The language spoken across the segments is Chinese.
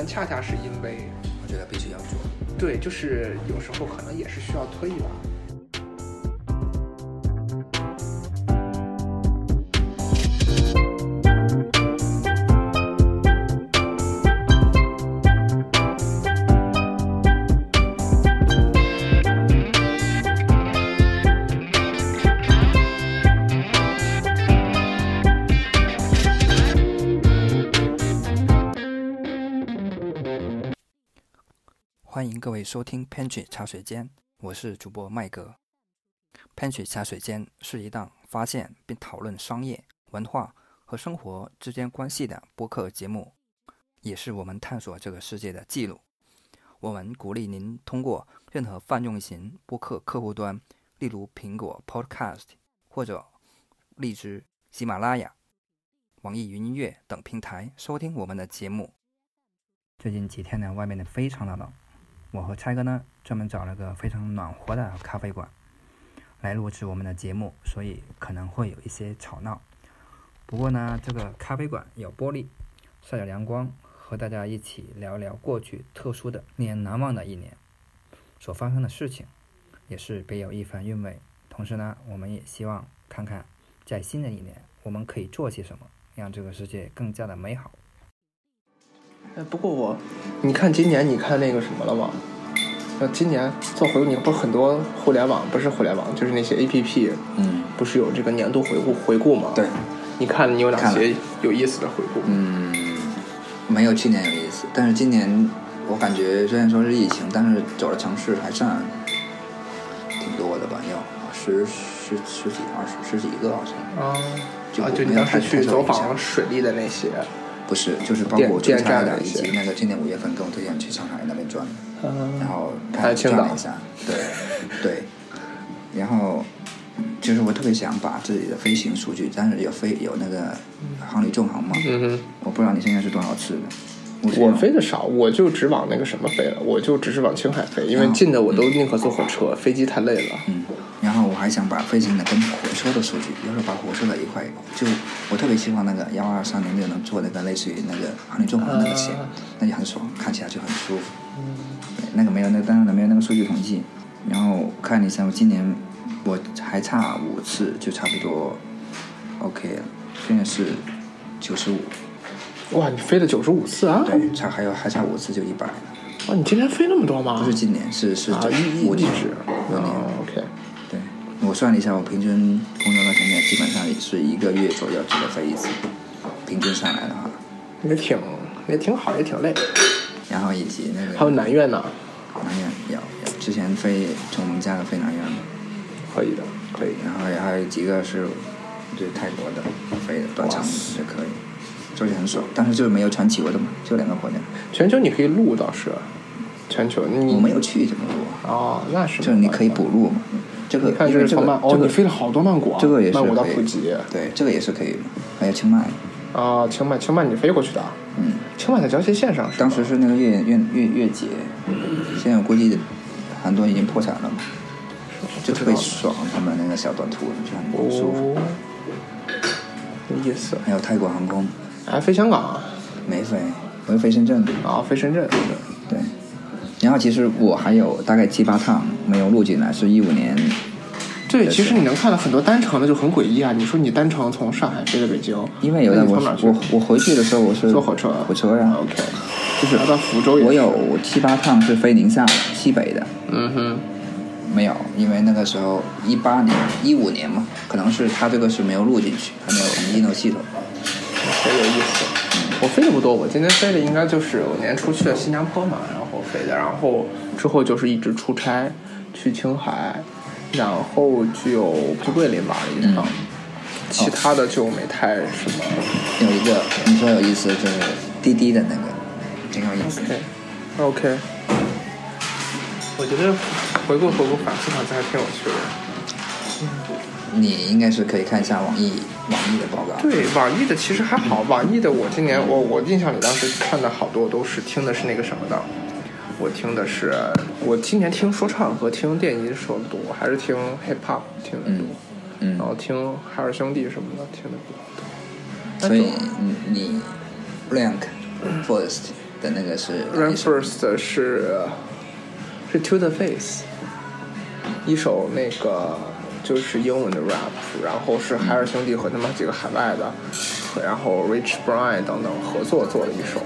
但恰恰是因为我觉得必须要做。对，就是有时候可能也是需要推一把。各位收听 Pantry 茶水间，我是主播麦格。Pantry 茶水间是一档发现并讨论商业、文化和生活之间关系的播客节目，也是我们探索这个世界的记录。我们鼓励您通过任何泛用型播客客户端，例如苹果 Podcast 或者荔枝、喜马拉雅、网易云音乐等平台收听我们的节目。最近几天呢，外面呢非常的冷。我和拆哥呢，专门找了个非常暖和的咖啡馆来录制我们的节目，所以可能会有一些吵闹。不过呢，这个咖啡馆有玻璃，晒着阳光，和大家一起聊聊过去特殊的、令人难忘的一年所发生的事情，也是别有一番韵味。同时呢，我们也希望看看在新的一年我们可以做些什么，让这个世界更加的美好。哎，不过我，你看今年你看那个什么了吗？那，今年做回顾，你不是很多互联网，不是互联网，就是那些 A P P，嗯，不是有这个年度回顾回顾吗？对，你看你有哪些有意思的回顾？嗯，没有去年有意思，但是今年我感觉虽然说是疫情，但是走的城市还算挺多的吧，有十十十几二十十几个好像。啊就啊，就你当时去走访响水利的那些，不是，就是包电括出电差的，以及那个今年五月份跟我推荐去上海那边转，嗯然后还有青岛。转了一下，对 对，然后就是我特别想把自己的飞行数据，但是有飞有那个航旅纵横嘛，嗯。我不知道你现在是多少次的，我飞的少，我就只往那个什么飞了，我就只是往青海飞，因为嗯近的我都宁可坐火车，飞机太累了。嗯，然后我还想把飞行的跟火车的数据，要是把火车的一块，就我特别希望那个幺二三零六能做那个类似于那个航旅纵航那个线，啊那就很爽，看起来就很舒服。对，那个没有那个当然没有那个数据统计，然后看一下我今年我还差五次就差不多 OK 了，现在是九十五，哇，你飞了九十五次啊！对，差还有还差五次就一百了，哇，你今天飞那么多吗？不是今年是是啊，九一五年一直。五年。哦，OK。对，我算了一下，我平均工作到现在基本上也是一个月左右只能飞一次，平均下来的话，也挺也挺好，也挺累。然后以及那个还有南苑呢，南苑有有，之前飞从我们家的飞南苑的可以的，可以，然后也还有几个是对泰国的飞的短程哇塞也可以，所以很爽，但是就是没有全球的嘛，就两个国家，全球你可以录倒是，全球你我没有去这么多，哦，那是就是你可以补录嘛，这个你看这个这是从曼哦，这个你飞了好多曼谷啊，这个也是曼谷到普吉对，这个也是可以的，还有清迈，啊，清迈清迈你飞过去的啊，嗯。清迈在交界线上？当时是那个越越越越捷，现在我估计很多已经破产了嘛，就特别爽，他们那个小短途就很舒服。哦，有意思。还有泰国航空哎，飞香港啊，没飞，我就飞深圳。啊，飞深圳。对，然后其实我还有大概七八趟没有录进来，是一五年。对，其实你能看到很多单程的就很诡异啊！你说你单程从上海飞到北京，因为有的我我我回去的时候我是坐火车火车呀，OK，就是到福州也我有七八趟是飞宁夏的西北的，嗯哼，没有，因为那个时候一八年、一五年嘛，可能是他这个是没有录进去，还没有统计那个系统。很有意思。我飞的不多，我今天飞的应该就是我年初去了新加坡嘛，然后飞的，然后之后就是一直出差去青海，然后就去桂林玩了一趟，其他的就没太什么。有一个你说有意思，就是滴滴的那个，挺有意思。OK OK，我觉得回顾回顾反思反思还挺有趣的。你应该是可以看一下网易网易的报告。对，网易的其实还好，网易的我今年我我印象里当时看的好多都是听的是那个什么的，我听的是我今年听说唱和听电音说的多，还是听 hip hop 听的多，嗯然后听海尔兄弟什么的听的比较多。所以你你 rank first 的那个是 rank first 是是 To the Face，一首那个就是英文的 rap，然后是海尔兄弟和他们几个海外的，然后 Rich Brian 等等合作做了一首。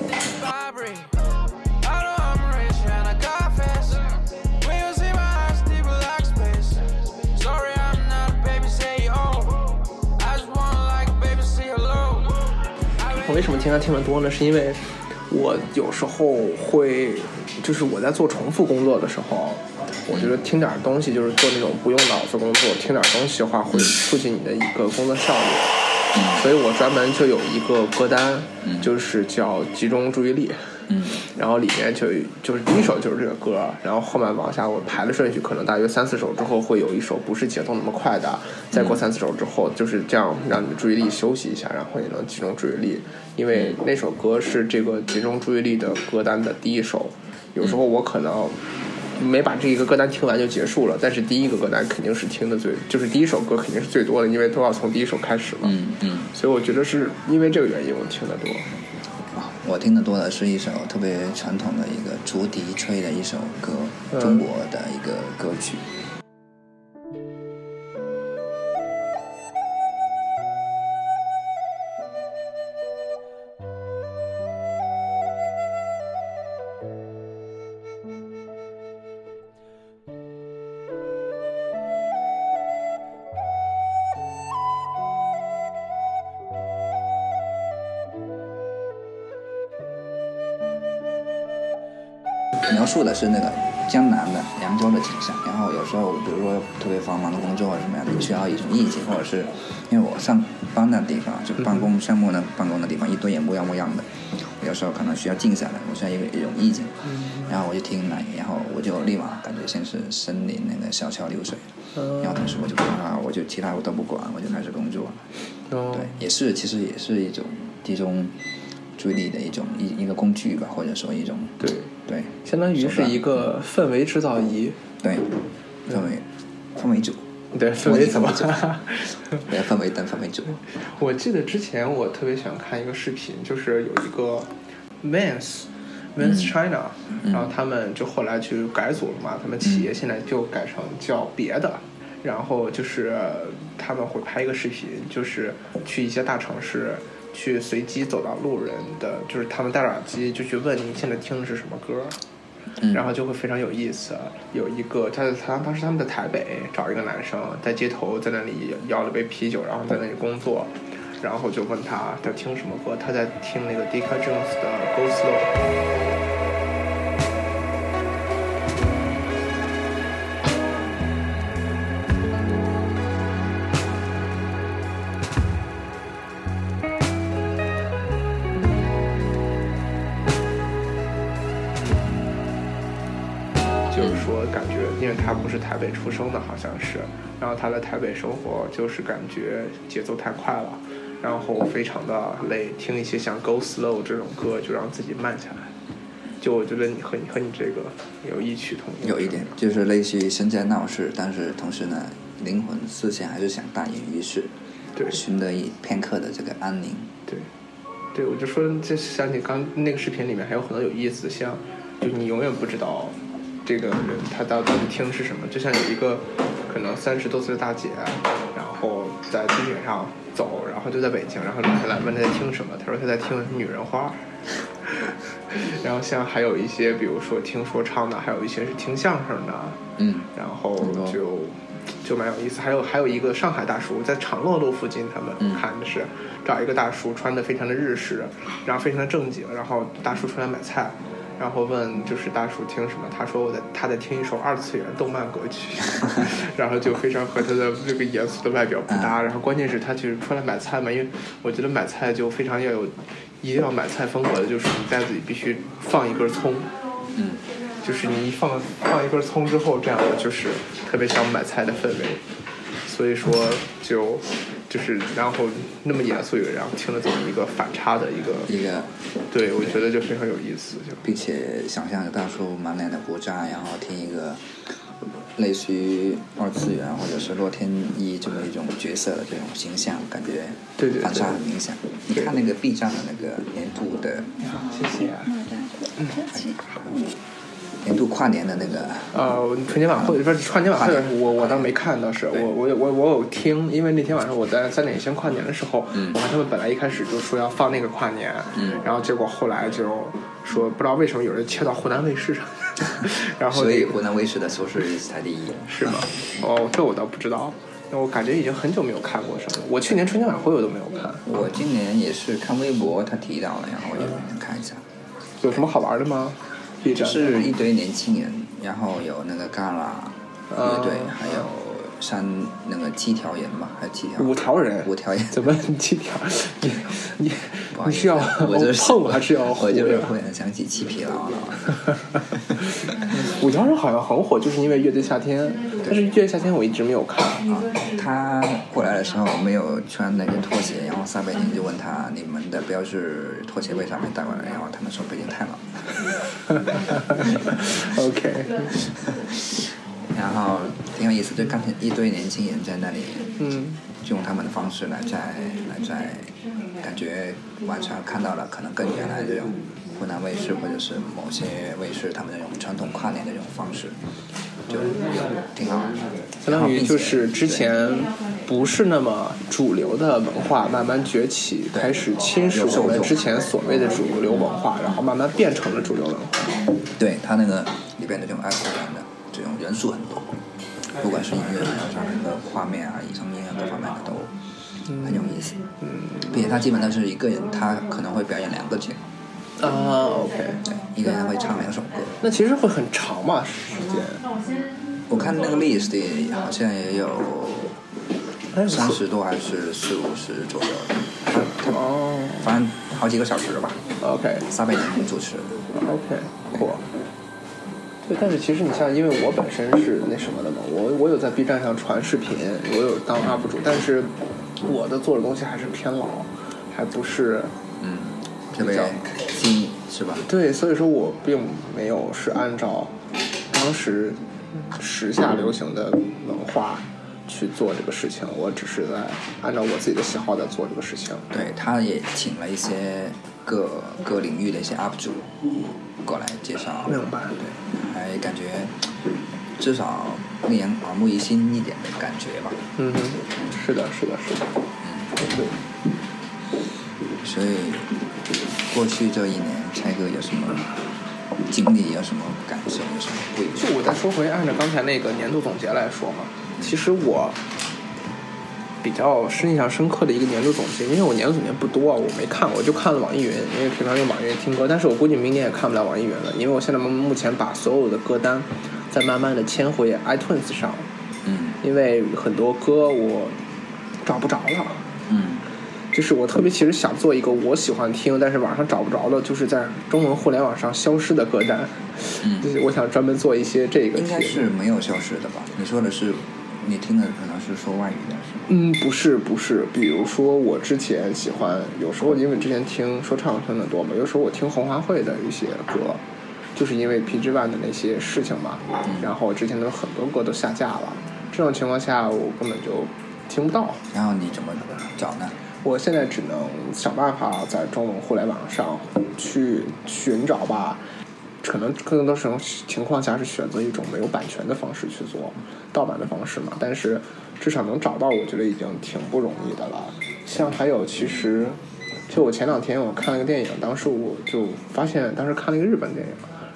我为什么听他听的多呢？是因为我有时候会，就是我在做重复工作的时候，我觉得听点东西，就是做那种不用脑子工作，听点东西的话，会促进你的一个工作效率。所以我专门就有一个歌单，就是叫集中注意力。嗯然后里面就就是第一首就是这个歌，然后后面往下我排的顺序，可能大约三四首之后会有一首不是节奏那么快的，再过三四首之后就是这样让你的注意力休息一下，然后也能集中注意力，因为那首歌是这个集中注意力的歌单的第一首，有时候我可能。没把这一个歌单听完就结束了，但是第一个歌单肯定是听的最，就是第一首歌肯定是最多的，因为都要从第一首开始嘛。嗯嗯所以我觉得是因为这个原因我听得多。啊，我听的多的是一首特别传统的一个竹笛吹的一首歌，嗯中国的一个歌曲。描述的是那个江南的扬州的景象，然后有时候比如说特别繁忙的工作或者什么样的，你需要一种意境，或者是因为我上班的地方就办公项目呢，办公的地方一堆人模样模样的，有时候可能需要静下来，我需要一个一种意境，然后我就听那，然后我就立马感觉像是森林那个小桥流水，然后同时我就啊，我就其他我都不管，我就开始工作对，也是其实也是一种集中注意力的一种一一个工具吧，或者说一种对，对相当于是一个氛围制造仪。对氛围氛围组，对，氛围怎么？对氛围灯氛围组，我记得之前我特别喜欢看一个视频，就是有一个 Vans。Vans China，、然后他们就后来去改组了嘛，他们企业现在就改成叫别的，然后就是他们会拍一个视频，就是去一些大城市，去随机走到路人的，就是他们戴着耳机就去问你现在听的是什么歌，嗯然后就会非常有意思。有一个他他当时他们在台北找一个男生在街头在那里要了杯啤酒，然后在那里工作，然后就问他他听什么歌，他在听那个 Dika Jones 的 Go Slow。是台北出生的，好像是，然后他在台北生活，就是感觉节奏太快了，然后非常的累，听一些像《Go Slow》这种歌，就让自己慢下来。就我觉得你和你和你这个有异曲同工。有一点就是类似于身在闹市，但是同时呢，灵魂思想还是想大隐于世，对寻得一片刻的这个安宁。对，对，我就说，这想起刚那个视频里面还有很多有意思，像就你永远不知道这个人他到到底听是什么，就像有一个可能三十多岁的大姐，然后在地铁上走，然后就在北京，然后拦下来问她在听什么，她说她在听女人花。然后像还有一些，比如说听说唱的，还有一些是听相声的，嗯然后就就蛮有意思。还有还有一个上海大叔在长乐路附近，他们嗯看的是找一个大叔穿的非常的日式，然后非常的正经，然后大叔出来买菜。然后问就是大叔听什么，他说我在他在听一首二次元动漫歌曲，然后就非常和他的这个严肃的外表不搭。然后关键是他其实出来买菜嘛，因为我觉得买菜就非常要有，一定要买菜风格的，就是你袋子里必须放一根葱，嗯，就是你一放放一根葱之后，这样的就是特别像买菜的氛围。所以说就就是然后那么严肃一个人，然后听了这么一个反差的一个，一个，对我觉得就非常有意思，就并且想象大叔满脸的胡渣，然后听一个类似于二次元或者是洛天依这么一种角色的这种形象，感觉对对对反差很明显。你看那个 B 站的那个年度的谢谢。年度跨年的那个，呃，春节晚会不是跨年晚会，我我倒没看，倒是。我我我我有听，因为那天晚上我在三点一线跨年的时候，嗯。我看他们本来一开始就说要放那个跨年，嗯。然后结果后来就说不知道为什么有人切到湖南卫视上，然后所以湖南卫视的收视率才第一。是吗？哦，这我倒不知道。那我感觉已经很久没有看过什么。我去年春节晚会我都没有看，我今年也是看微博，他提到了，然后我就看一下，有什么好玩的吗？B 站是一堆年轻人，然后有那个 Gala 乐队，啊还有三那个七条人嘛，还有七条五条人，五条人。怎么七条？你 你你是要我就是碰还是要我就是糊忽然想起七匹狼了。五条人好像很火，就是因为乐队夏天，但是乐队夏天我一直没有看。啊，他过来的时候没有穿那个拖鞋，然后撒贝宁就问他你们的标志拖鞋为啥没带过来？然后他们说北京太冷。OK，然后挺有意思，就看见一堆年轻人在那里，嗯，就用他们的方式来在来在，感觉晚上看到了可能跟原来这种湖南卫视或者是某些卫视他们那种传统跨年的这种方式，就挺好。相当于就是之前不是那么主流的文化慢慢崛起，开始侵蚀我们之前所谓的主流文化，然后慢慢变成了主流文化。对他那个里边的这种二次元的这种元素很多，不管是音乐上面的画面啊、声音啊各方面的都很有意思。嗯并且他基本都是一个人，他可能会表演两个节目，啊，OK，对，一个人会唱两首歌。那其实会很长嘛时间。我看那个 list 好像也有三十多还是四五十左右，他他哦反正好几个小时了吧。，OK 撒贝宁主持，OK，酷。对，但是其实你像，因为我本身是那什么的嘛，我我有在 B 站上传视频，我有当 UP 主，但是我的做的东西还是偏老，还不是嗯，比较新是吧？对，所以说我并没有是按照当时时下流行的文化去做这个事情，我只是在按照我自己的喜好在做这个事情。对，他也请了一些各各领域的一些 UP 主过来介绍，明白对，还感觉至少令人耳目一新一点的感觉吧。嗯哼，是的，是的，是的，嗯对。所以过去这一年，蔡哥有什么经历，有什么感受，有什么？就我再说回，按照刚才那个年度总结来说嘛，其实我比较深印象深刻的一个年度总结，因为我年度总结不多，我没看，我就看了网易云，因为平常用网易云听歌，但是我估计明年也看不了网易云了，因为我现在目前把所有的歌单在慢慢的迁回 iTunes 上，嗯因为很多歌我找不着了。嗯就是我特别其实想做一个我喜欢听，但是网上找不着的，就是在中文互联网上消失的歌单。就嗯，是我想专门做一些这个应该是没有消失的吧？你说的是，你听的可能是说外语的是吗？嗯，不是不是，比如说我之前喜欢，有时候因为之前听说唱听的多嘛，有时候我听红花会的一些歌，就是因为 PG One 的那些事情嘛，然后之前的很多歌都下架了，这种情况下我根本就听不到。然后你怎么找呢？我现在只能想办法在中文互联网上去寻找吧，可能更多时候情况下是选择一种没有版权的方式去做盗版的方式嘛，但是至少能找到，我觉得已经挺不容易的了。像还有其实，就我前两天我看了个电影，当时我就发现，当时看了一个日本电影，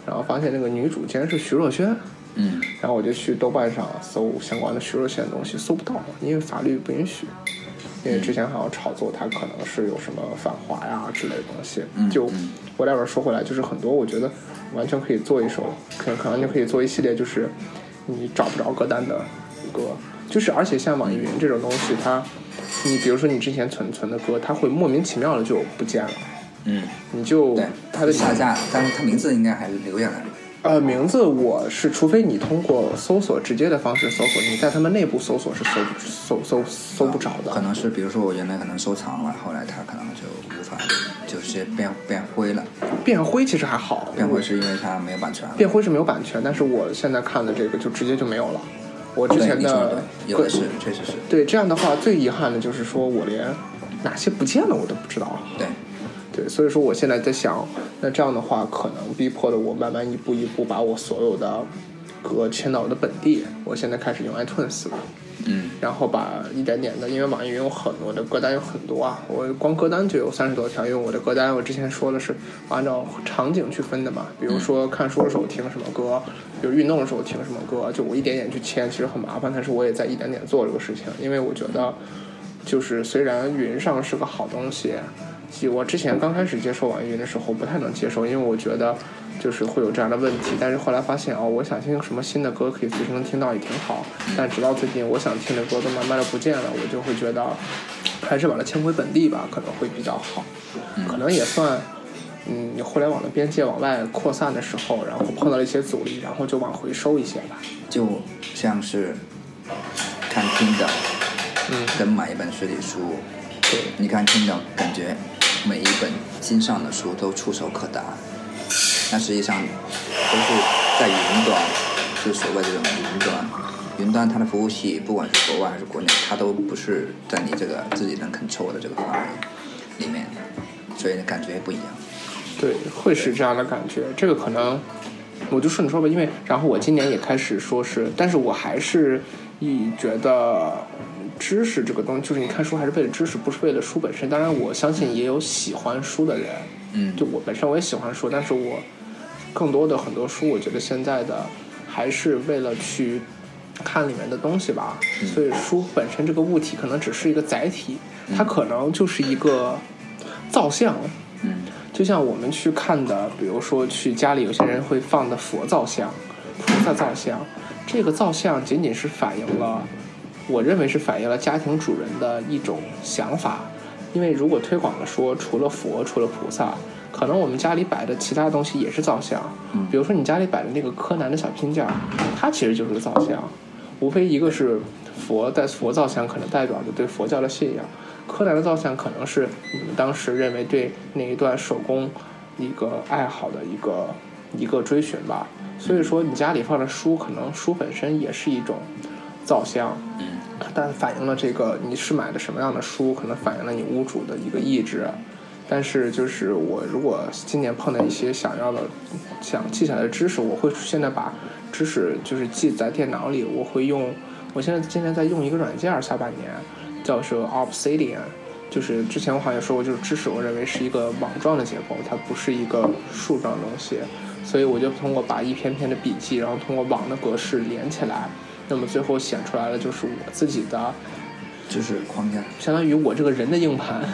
然后发现那个女主竟然是徐若瑄。嗯然后我就去豆瓣上搜相关的徐若瑄的东西，搜不到，因为法律不允许。因为之前好像炒作她可能是有什么反华呀之类的东西，就嗯嗯 whatever 说回来，就是很多我觉得完全可以做一首，可可能就可以做一系列，就是你找不着歌单的歌，就是而且像网易云这种东西，它你比如说你之前存存的歌，它会莫名其妙的就不见了，嗯，你就，它的下架，但是它名字应该还是留下来了。呃，名字我是，除非你通过搜索直接的方式搜索，你在他们内部搜索是搜不搜搜搜不着的。可能是比如说我原来可能收藏了，后来它可能就就直接变变灰了。变灰其实还好，变灰是因为它没有版权。变灰是没有版权，但是我现在看的这个就直接就没有了。我之，前的的对，有的是，确实是。对这样的话，最遗憾的就是说我连哪些不见了我都不知道。对，对，所以说我现在在想，那这样的话，可能逼迫的我慢慢一步一步把我所有的歌迁到我的本地。我现在开始用 iTunes 了，嗯，然后把一点点的，因为网易云有很多的歌单有很多啊，我光歌单就有三十多条，因为我的歌单我之前说的是按照场景去分的嘛，比如说看书的时候听什么歌，比如运动的时候听什么歌，就我一点点去签，其实很麻烦，但是我也在一点点做这个事情，因为我觉得就是虽然云上是个好东西。我之前刚开始接受网易云的时候不太能接受，因为我觉得就是会有这样的问题。但是后来发现哦，我想听什么新的歌可以随时能听到也挺好。但直到最近，我想听的歌都慢慢的不见了，我就会觉得还是把它迁回本地吧，可能会比较好。可能也算，嗯，你互联网的边界往外扩散的时候，然后碰到了一些阻力，然后就往回收一些吧。就像是看 Kindle，嗯，跟买一本实体书。对，你看 Kindle，感觉每一本新上的书都触手可达，但实际上都是在云端，就所谓这种云端。云端它的服务器，不管是国外还是国内，它都不是在你这个自己能 control 的这个范围里面，所以感觉不一样。对，会是这样的感觉。这个可能我就顺着说吧，因为然后我今年也开始说是，但是我还是以觉得知识这个东西，就是你看书还是为了知识，不是为了书本身。当然，我相信也有喜欢书的人，嗯，就我本身我也喜欢书，但是我更多的很多书，我觉得现在的还是为了去看里面的东西吧。所以书本身这个物体可能只是一个载体，它可能就是一个造像。嗯就像我们去看的，比如说去家里有些人会放的佛造像、菩萨造像，这个造像仅仅是反映了，我认为是反映了家庭主人的一种想法。因为如果推广的说，除了佛，除了菩萨，可能我们家里摆的其他东西也是造像。比如说你家里摆的那个柯南的小拼件儿，它其实就是个造像，无非一个是佛在佛造像，可能代表着对佛教的信仰。柯南的造像可能是你们当时认为对那一段手工一个爱好的一个一个追寻吧。所以说，你家里放的书，可能书本身也是一种造像，嗯但反映了这个你是买的什么样的书，可能反映了你屋主的一个意志。但是就是我如果今年碰到一些想要的、想记下来的知识，我会现在把知识就是记在电脑里，我会用。我现在今年在用一个软件，下半年叫做 Obsidian，就是之前我好像说过，就是知识我认为是一个网状的结构，它不是一个树状的东西，所以我就通过把一篇篇的笔记，然后通过网的格式连起来，那么最后显出来的就是我自己的，就是框架。相当于我这个人的硬盘。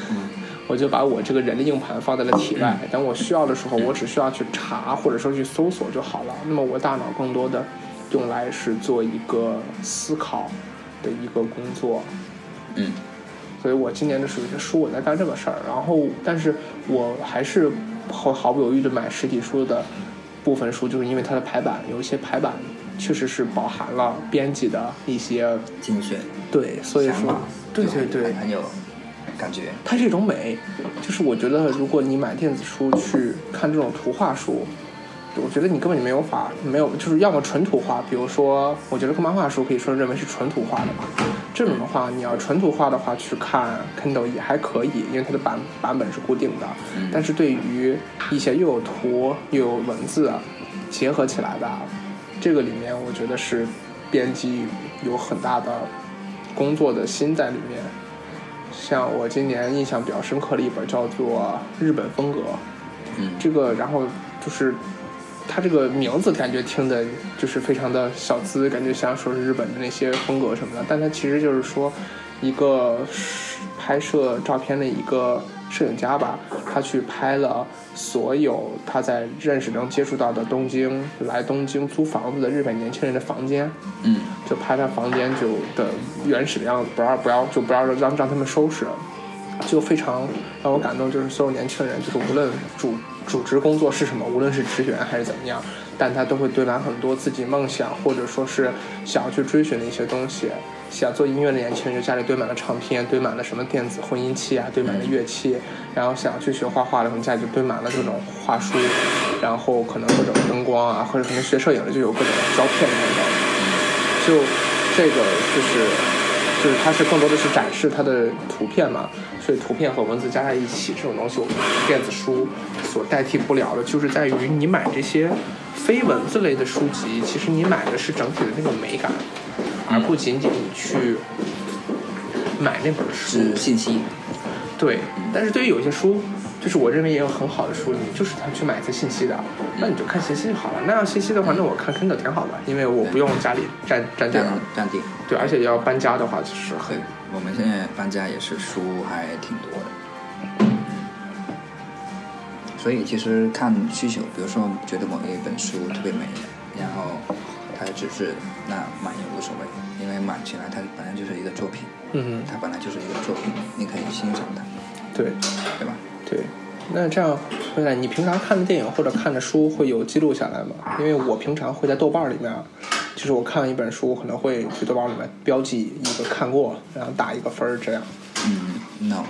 我就把我这个人的硬盘放在了体外，等我需要的时候，我只需要去查或者说去搜索就好了。那么我大脑更多的用来是做一个思考的一个工作。嗯所以我今年的属于是书我在干这个事儿，然后但是我还是毫毫不犹豫的买实体书的部分书，就是因为它的排版有一些排版确实是饱含了编辑的一些精髓对，所以说对对对，很有感觉。它是一种美，就是我觉得如果你买电子书去看这种图画书，我觉得你根本就没有法没有，就是要么纯图画，比如说，我觉得看漫画书可以说认为是纯图画的吧。这种的话，你要纯图画的话，去看 Kindle 也还可以，因为它的版版本是固定的。但是对于一些又有图又有文字结合起来的，这个里面我觉得是编辑有很大的工作的心在里面。像我今年印象比较深刻的一本叫做《日本风格》，嗯这个然后就是它这个名字感觉听的就是非常的小资，感觉像说是日本的那些风格什么的，但它其实就是说一个拍摄照片的一个摄影家吧，他去拍了所有他在认识中接触到的东京来东京租房子的日本年轻人的房间，嗯就拍他房间就的原始的样子，不要不要就不要让让他们收拾，就非常让我感动。就是所有年轻人，就是无论主主职工作是什么，无论是职员还是怎么样，但他都会对满很多自己梦想或者说是想要去追寻的一些东西。想做音乐的年轻人就家里堆满了唱片，堆满了什么电子混音器啊，堆满了乐器，然后想要去学画画的，可能家里就堆满了各种画书，然后可能各种灯光啊，或者可能学摄影的就有各种胶片等等。就这个就是就是它是更多的是展示它的图片嘛，所以图片和文字加在一起，这种东西我们电子书所代替不了的，就是在于你买这些非文字类的书籍，其实你买的是整体的那种美感，而不仅仅你去买那本书。是信息，对，但是对于有些书，就是我认为也有很好的书，你就是他去买一次信息的，那你就看信息就好了。那要信息的话，那我看 Kindle 挺好的，因为我不用家里占占地方。占地。对，而且要搬家的话，就是很，我们现在搬家也是书还挺多的，所以其实看需求，比如说觉得某一本书特别美，然后它只是那满也无所谓，因为满起来它本来就是一个作品，嗯，它本来就是一个作品，你可以欣赏它，对对吧？对。那这样，未来你平常看的电影或者看的书会有记录下来吗？因为我平常会在豆瓣里面，就是我看了一本书，可能会去豆瓣里面标记一个看过，然后打一个分儿，这样嗯，no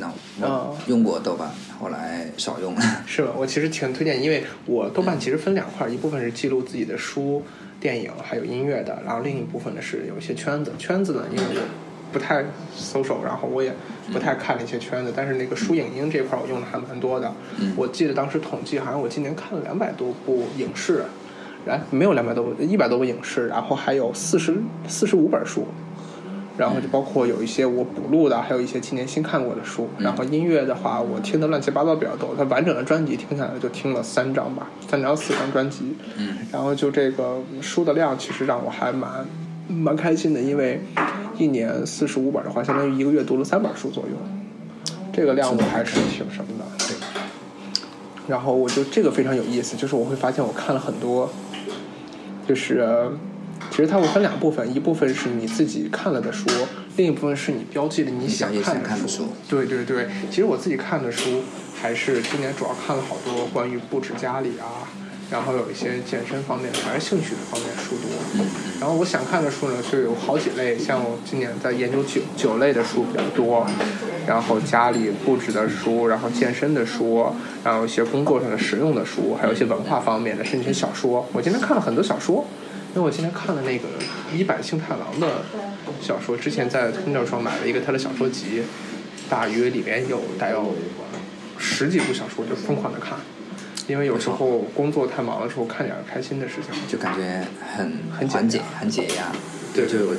no，哦我用过豆瓣，后来少用了。是吧？我其实挺推荐，因为我豆瓣其实分两块，一部分是记录自己的书、电影还有音乐的，然后另一部分呢是有一些圈子。圈子呢，因为我不太搜手，然后我也不太看那些圈子，但是那个书影音这块我用的还蛮多的。嗯我记得当时统计，好像我今年看了两百多部影视，然没有两百多部，一百多部影视，然后还有四十四十五本书。然后就包括有一些我补录的，还有一些今年新看过的书。然后音乐的话，我听的乱七八糟比较多。它完整的专辑听下来就听了三张吧，三张四张专辑。嗯然后就这个书的量，其实让我还蛮蛮开心的，因为一年四十五本的话，相当于一个月读了三本书左右。这个量我还是挺什么的。对。然后我就这个非常有意思，就是我会发现我看了很多，就是其实它会分两部分，一部分是你自己看了的书，另一部分是你标记了你想看的书对对对，其实我自己看的书还是今年主要看了好多关于布置家里啊，然后有一些健身方面的，还是兴趣的方面书多。然后我想看的书呢，就有好几类，像我今年在研究酒酒类的书比较多，然后家里布置的书，然后健身的书，然后一些工作上的实用的书，还有一些文化方面的，甚至一些小说。我今天看了很多小说，因为我今天看了那个一坂幸太郎的小说，之前在 Kindle 上买了一个他的小说集，大约里面有大有十几部小说，就疯狂的看。因为有时候工作太忙的时候，看点开心的事情。就感觉很很缓解解、很解压，对就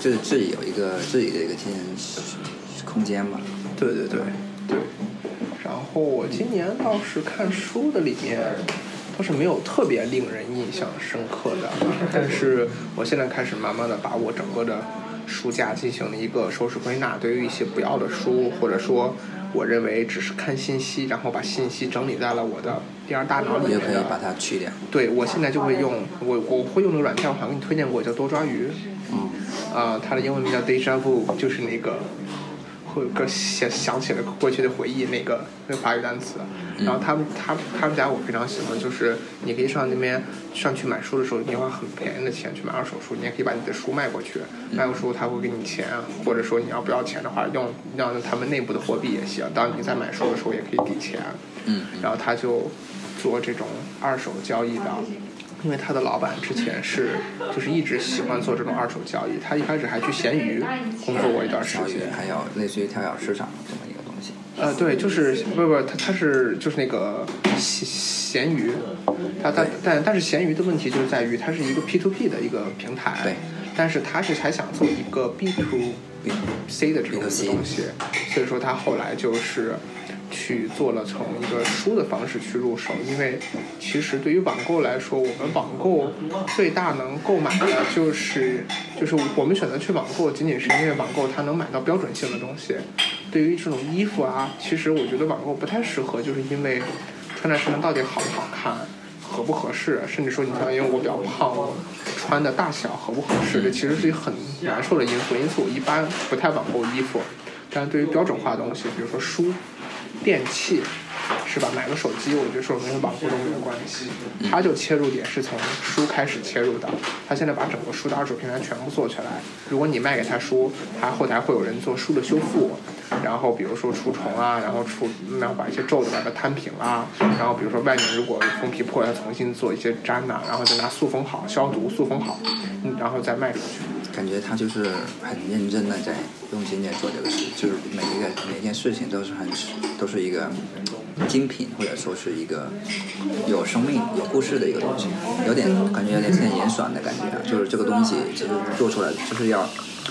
就是自己有一个自己的一个精神空间嘛。对对对对。然后我今年倒是看书的里面，倒是没有特别令人印象深刻的，但是我现在开始慢慢的把我整个的书架进行了一个收拾归纳，对于一些不要的书，或者说我认为只是看信息，然后把信息整理在了我的第二大脑里面的。你就可以把它去掉。对，我现在就会用我我会用那个软件，我好像给你推荐过，叫多抓鱼。嗯，啊、它的英文名叫 Deja Vu，就是那个会个想想起了过去的回忆那个那个法语单词。然后他们他他们家我非常喜欢，就是你可以上那边上去买书的时候，你花很便宜的钱去买二手书，你也可以把你的书卖过去，卖过书他会给你钱，或者说你要不要钱的话，用让他们内部的货币也行。当你在买书的时候也可以抵钱。嗯，然后他就做这种二手交易的，因为他的老板之前是就是一直喜欢做这种二手交易，他一开始还去闲鱼工作过一段时间。还有类似于跳蚤市场这么一个东西。呃，对，就是不不，他他是就是那个闲闲鱼，他但但但是闲鱼的问题就是在于它是一个 P to P 的一个平台，对，但是他是还想做一个 B to C 的这种东西，所以说他后来就是去做了从一个书的方式去入手，因为其实对于网购来说，我们网购最大能购买的就是就是我们选择去网购，仅仅是因为网购它能买到标准性的东西。对于这种衣服啊，其实我觉得网购不太适合，就是因为穿在身上到底好不好看。合不合适，甚至说你像因为我比较胖，穿的大小合不合适，这其实是一个很难受的因素。因此我一般不太网购衣服，但是对于标准化的东西，比如说书、电器，是吧？买个手机，我觉得这种东西网络都没有关系。他就切入点是从书开始切入的，他现在把整个书的二手平台全部做起来。如果你卖给他书，他后台会有人做书的修复，然后比如说除虫啊，然后除然后把一些皱的把它摊平啊，然后比如说外面如果封皮破了，他重新做一些粘呐、然后再拿塑封好、消毒、塑封好，嗯，然后再卖出去。感觉他就是很认真的在用心在做这个事，就是每一个每一件事情都是很都是一个精品，或者说是一个有生命、有故事的一个东西，有点感觉有点像严选的感觉，就是这个东西其实做出来就是要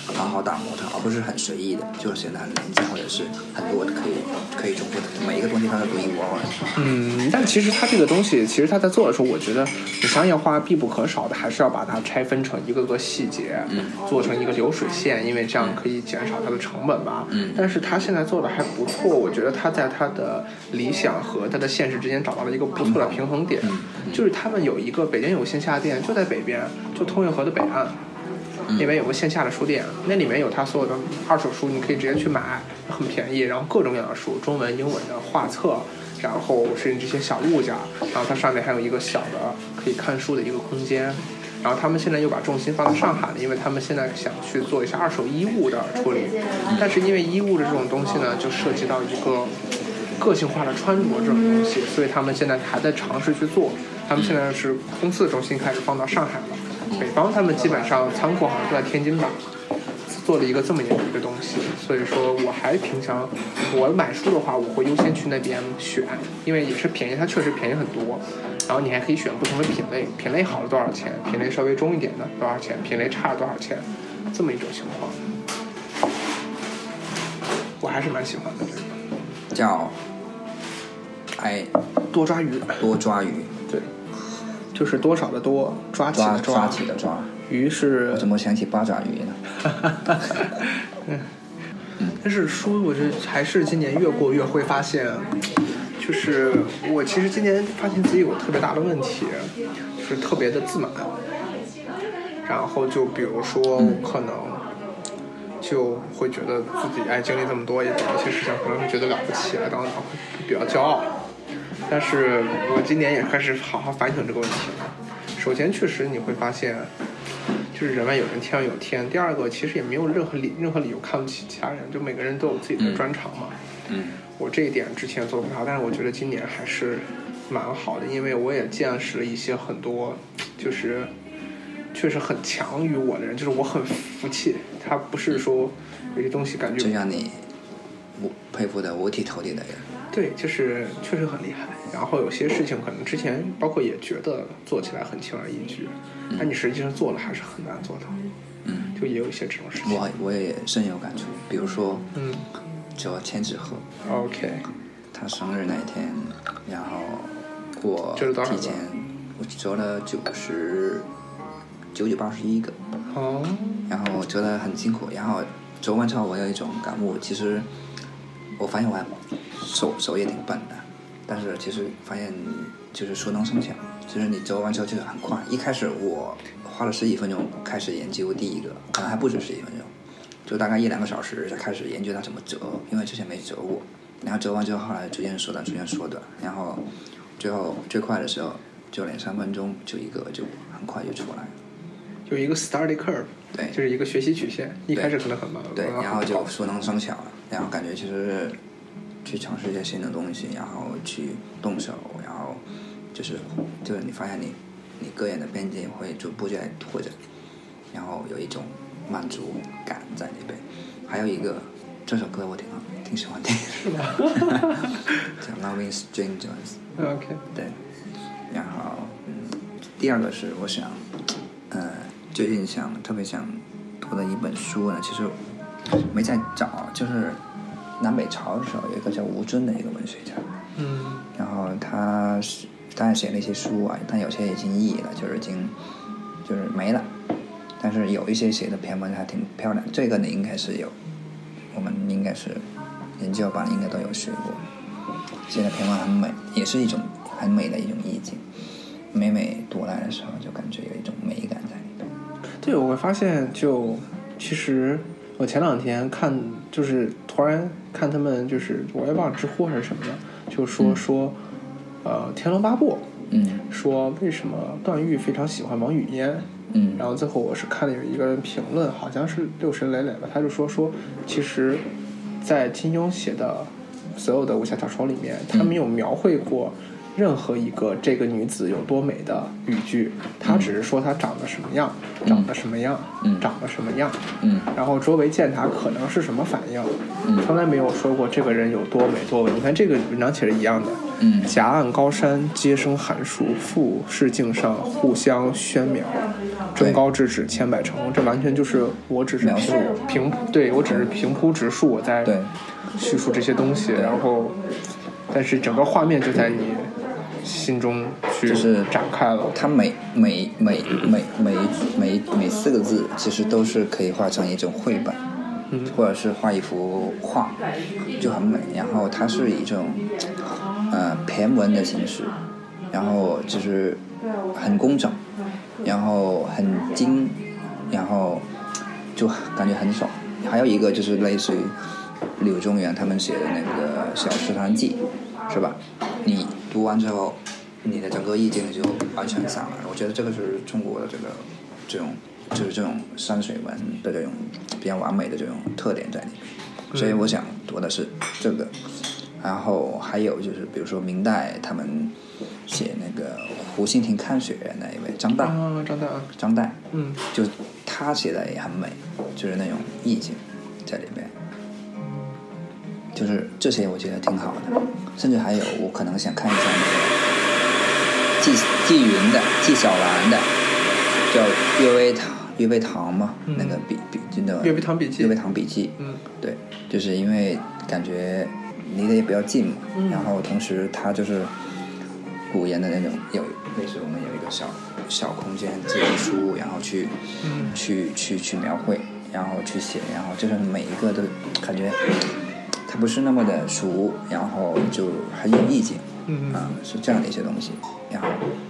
好好打磨它，而不是很随意的，就是显得很廉价，或者是很多可以可以重复的，每一个东西它都独一无二。嗯，但其实它这个东西，其实它在做的时候，我觉得你商业化必不可少的，还是要把它拆分成一个个细节，嗯做成一个流水线，因为这样可以减少它的成本吧。嗯但是它现在做的还不错，我觉得它在它的理想和它的现实之间找到了一个不错的平衡点，就是他们有一个北京有线下店，就在北边，就通运河的北岸。那边有个线下的书店，那里面有他所有的二手书，你可以直接去买，很便宜，然后各种各样的书，中文、英文的画册，然后甚至这些小物件，然后它上面还有一个小的可以看书的一个空间。然后他们现在又把重心放在上海了，因为他们现在想去做一下二手衣物的处理，但是因为衣物的这种东西呢，就涉及到一个个性化的穿着这种东西，所以他们现在还在尝试去做。他们现在是公司的重心开始放到上海了，北方他们基本上仓库好像都在天津吧，做了一个这么严的一个东西，所以说我还平常，我买书的话，我会优先去那边选，因为也是便宜，它确实便宜很多。然后你还可以选不同的品类，品类好了多少钱，品类稍微中一点的多少钱，品类差了多少钱，这么一种情况，我还是蛮喜欢的这个。叫哎多抓鱼，多抓鱼，对，就是多少的多，抓起抓的抓起的抓，鱼是我怎么想起八爪鱼呢？但是书，我觉得还是今年越过越会发现，就是我其实今年发现自己有特别大的问题，就是特别的自满。然后就比如说，可能就会觉得自己哎经历这么多，也有一些事情可能会觉得了不起了，当然会比较骄傲。但是我今年也开始好好反省这个问题了。首先，确实你会发现，就是人外有人，天外有天。第二个，其实也没有任何理任何理由看不起其他人，就每个人都有自己的专长嘛。嗯我这一点之前做不太好，但是我觉得今年还是蛮好的，因为我也见识了一些很多，就是确实很强于我的人，就是我很服气。他不是说有些东西感觉就像你我佩服的五体投地的人。对，就是确实很厉害。然后有些事情可能之前包括也觉得做起来很轻而易举，但你实际上做了还是很难做到。嗯，就也有一些这种事情。我我也深有感触，比如说嗯折千纸鹤，，OK，他生日那一天，然后我折了多少个提前我折了九十九九八十一个，哦，然后折得很辛苦，然后折完之后我有一种感悟，其实我发现我还手手也挺笨的，但是其实发现就是熟能生巧，就是你折完之后就是很快。一开始我花了十几分钟开始研究第一个，可能还不止十几分钟，就大概一两个小时才开始研究它怎么折，因为之前没折过。然后折完之后，后来逐渐缩短，逐渐缩短，然后最后最快的时候就两三分钟就一个就很快就出来了。有一个 study curve，对就是一个学习曲线，一开始可能很慢，对，然后就熟能生巧了，然后感觉其实去尝试一些新的东西，然后去动手，然后就是就是你发现你你个人的边界会逐步在拓展，然后有一种满足感在里边。还有一个这首歌我挺好挺喜欢听，是吗 叫《Loving Strangers 》。？OK，对，然后嗯，第二个是我想，呃，最近想特别想读的一本书呢，其实没在找，就是南北朝的时候有一个叫吴尊的一个文学家，嗯然后他是当然写了一些书啊，但有些已经译了，就是已经就是没了，但是有一些写的篇文还挺漂亮，这个你应该是有，我们应该是研究班应该都有学过。写的篇文很美，也是一种很美的一种意境。每每读来的时候，就感觉有一种美感在里边。对，我会发现就其实我前两天看，就是突然看他们，就是我也忘了知乎还是什么的，就说说，呃，《天龙八部》，嗯。说为什么段誉非常喜欢王语嫣，嗯。然后最后我是看了有一个人评论，好像是六神磊磊吧，他就说说，其实，在金庸写的所有的武侠小说里面，他没有描绘过任何一个这个女子有多美的语句，他只是说她长得什么样，长得什么样，嗯。长得什么样，嗯。然后周围见她可能是什么反应，嗯。从来没有说过这个人有多美多美。你看这个文章写的一样的，嗯。夹岸高山，皆生寒树；富士境上，互相喧邈。对。争高至止，千百成。这完全就是我只是平平，对我只是平铺直述，我在叙述这些东西，然后，但是整个画面就在你心中去就是展开了。它每每每每每每每四个字，其实都是可以画成一种绘本，嗯或者是画一幅画，就很美。然后它是以一种呃骈文的形式，然后就是很工整，然后很精，然后就感觉很爽。还有一个就是类似于柳宗元他们写的那个《小石潭记》，是吧？你读完之后，你的整个意境就完全散了。我觉得这个是中国的这个这种就是这种山水文的这种比较完美的这种特点在里面。所以我想读的是这个。然后还有就是，比如说明代他们写那个《湖心亭看雪人》那一位张岱，啊，张大，张岱，嗯，就他写的也很美，就是那种意境在里面。就是这些我觉得挺好的，甚至还有我可能想看一下那个纪纪云的、纪晓岚的，叫《阅微堂》阅微堂嘛，嗯那个笔笔真的阅微堂笔记阅微堂笔记，嗯对，就是因为感觉离得也比较近嘛，嗯然后同时它就是古言的那种有类似我们有一个小小空间自己书，然后去、嗯去去去描绘，然后去写，然后就是每一个都感觉它不是那么的熟，然后就很有意境，嗯啊，是这样的一些东西，然后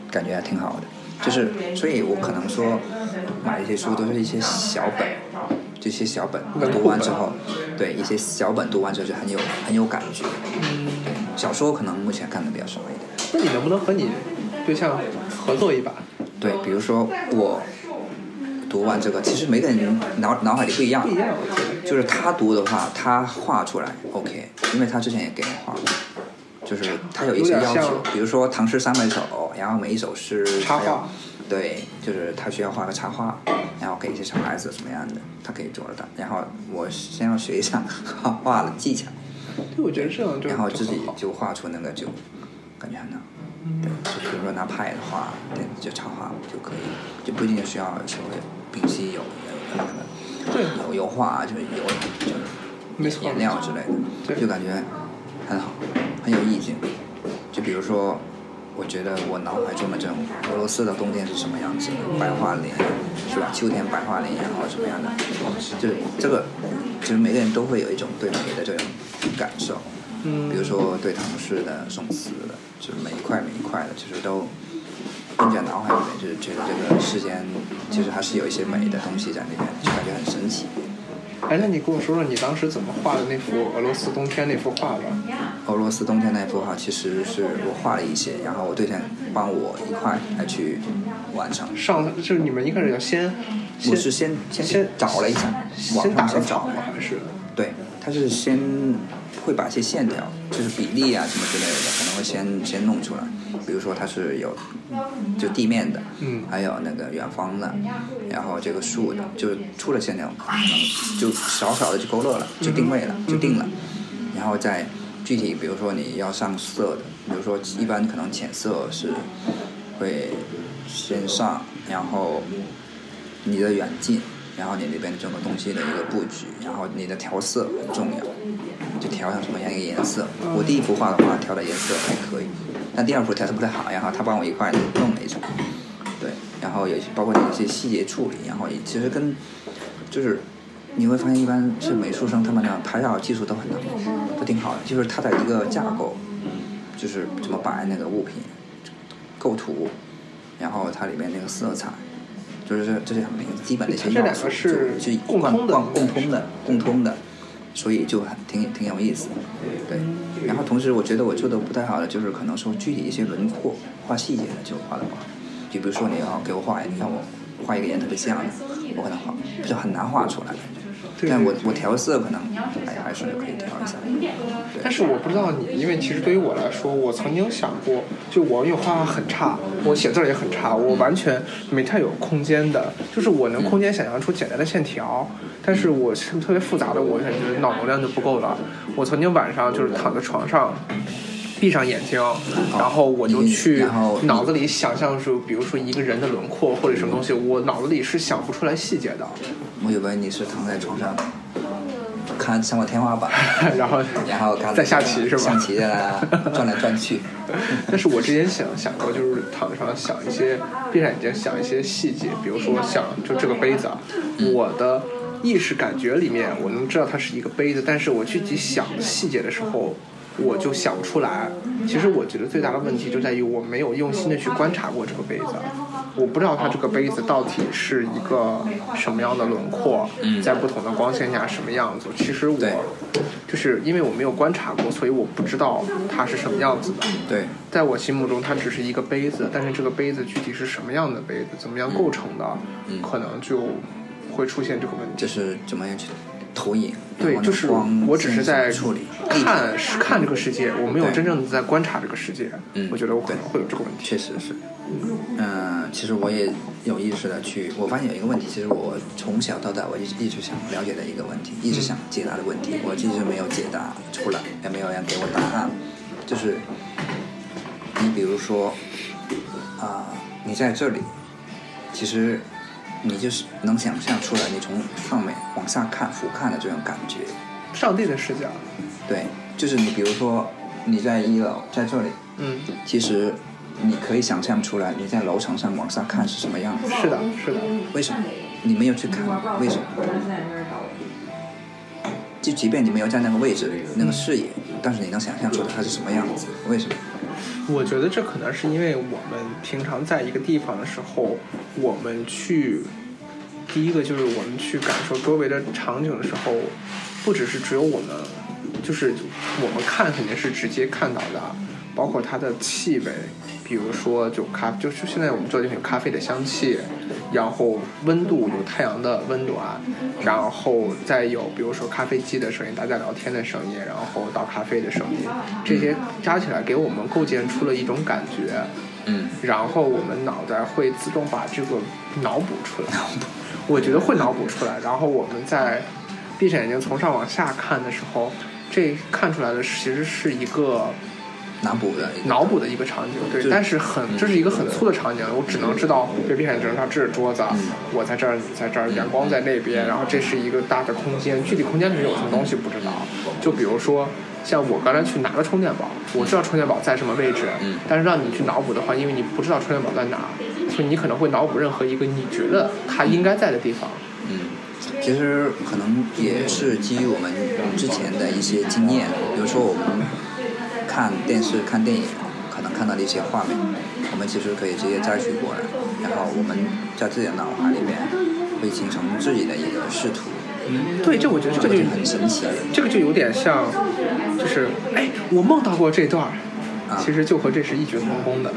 感觉还挺好的。就是，所以我可能说买一些书都是一些小本，这些小本读完之后，对一些小本读完之后就很有很有感觉。嗯，对，小说可能目前看的比较少一点。那你能不能和你对象合作一把？对，比如说我读完这个，其实每个人脑脑海里不一样。就是他读的话，他画出来 OK，因为他之前也给人画。过，就是他有一些要求，比如说唐诗三百首，然后每一首诗插画，对，就是他需要画个插画，然后给一些小孩子什么样的，他可以做得到。然后我先要学一下画画的技巧，对，我觉得这样就然后自己就画出那个就感觉很好。嗯对，就比如说拿派的话，对，就插画就可以，就不一定需要所谓丙烯有有那个对油油画啊，就是有就是颜料之类的，就感觉很好，很有意境。就比如说，我觉得我脑海中的这种俄罗斯的冬天是什么样子的，白桦林是吧？秋天白桦林，然后什么样的，就是这个，就是每个人都会有一种对美的这种感受。嗯，比如说对唐诗的、宋词的，就是每一块每一块的，其实都印在脑海里面，就是觉得这个世间其实还是有一些美的东西在里面，就感觉很神奇。哎，那你跟我说说你当时怎么画的那幅俄罗斯冬天那幅画吧？俄罗斯冬天那幅画，其实是我画了一些，然后我对象帮我一块来去完成。上就是你们一开始要先，我是先先先找了一下，网先打上先找？还是？对，他是先会把一些线条，就是比例啊什么之类的，可能会先先弄出来。比如说它是有就地面的，嗯还有那个远方的，然后这个树的，就出了线条，可能就少少的就勾勒了，就定位了，就定了。然后再具体，比如说你要上色的，比如说一般可能浅色是会先上，然后你的远近，然后你那边整个东西的一个布局，然后你的调色很重要，就调成什么样一个颜色。我第一幅画的话，调的颜色还可以，但第二幅调的不太好，然后他帮我一块弄了一层，对，然后有些包括你一些细节处理，然后也其实跟就是你会发现，一般是美术生他们那拍照技术都很能，都挺好的，就是它的一个架构，就是怎么摆那个物品，构图，然后它里面那个色彩，就是这这些很明基本的一些要素就就共通的共通的共通的，所以就很挺挺有意思的，对。然后同时，我觉得我做的不太好的就是可能说具体一些轮廓、画细节的就画的不好。就比如说你要给我画，让我画一个人特别像的，我可能画就很难画出来。对但我我调色可能还还是可以调一下。但是我不知道你，因为其实对于我来说，我曾经想过，就我因为画画很差，我写字儿也很差，我完全没太有空间的，就是我能空间想象出简单的线条，但是我是特别复杂的，我感觉脑容量就不够了。我曾经晚上就是躺在床上。闭上眼睛，然后我就去脑子里想象出，比如说一个人的轮廓或者什么东西，我脑子里是想不出来细节的。我以为你是躺在床上看上个天花板，然后然后看在下棋是吧下棋啊，转来转去。但是我之前想想过，就是躺在床上想一些，闭上眼睛想一些细节，比如说想就这个杯子啊，我的意识感觉里面我能知道它是一个杯子，但是我具体想细节的时候，我就想不出来。其实我觉得最大的问题就在于我没有用心的去观察过这个杯子，我不知道它这个杯子到底是一个什么样的轮廓，在不同的光线下什么样子。其实我就是因为我没有观察过，所以我不知道它是什么样子的。对，在我心目中，它只是一个杯子，但是这个杯子具体是什么样的杯子，怎么样构成的，嗯可能就会出现这个问题。这是怎么样去投影，对，就是我只是在线处理看是看这个世界，我没有真正的在观察这个世界。嗯我觉得我可能会有这个问题。确实是，嗯、其实我也有意识的去，我发现有一个问题，其实我从小到大我一直一直想了解的一个问题，一直想解答的问题，我一直没有解答出来，也没有人给我答案，就是你比如说啊、你在这里，其实你就是能想象出来，你从上面往下看俯瞰的这种感觉，上帝的视角，对，就是你比如说你在一楼在这里，嗯，其实你可以想象出来，你在楼层上往下看是什么样子。是的，是的，为什么？你没有去看，为什么？就即便你没有在那个位置、那个视野，但是你能想象出来它是什么样子？为什么？我觉得这可能是因为我们平常在一个地方的时候，我们去第一个就是我们去感受周围的场景的时候，不只是只有我们，就是我们看肯定是直接看到的，包括它的气味，比如说就咖，就是现在我们这地方有咖啡的香气，然后温度有太阳的温暖，然后再有比如说咖啡机的声音，大家聊天的声音，然后倒咖啡的声音，这些加起来给我们构建出了一种感觉。嗯，然后我们脑袋会自动把这个脑补出来，我觉得会脑补出来。然后我们在闭上眼睛从上往下看的时候，这看出来的其实是一个脑补的一个脑补的一个场景，对，但是很这是一个很粗的场景，我只能知道，别闭上眼睛，它这是桌子，嗯。我在这儿，你在这儿，阳光在那边，然后这是一个大的空间，具体空间里面有什么东西不知道。就比如说，像我刚才去拿了充电宝，我知道充电宝在什么位置，嗯。但是让你去脑补的话，因为你不知道充电宝在哪儿，所以你可能会脑补任何一个你觉得它应该在的地方。嗯，其实可能也是基于我们之前的一些经验，比如说我们看电视、看电影，可能看到的一些画面，我们其实可以直接摘取过来，然后我们在自己的脑海里面会形成自己的一个视图，对，这我觉得这个就很神奇。这个就有点像，就是哎，我梦到过这段儿，啊其实就和这是异曲同工的。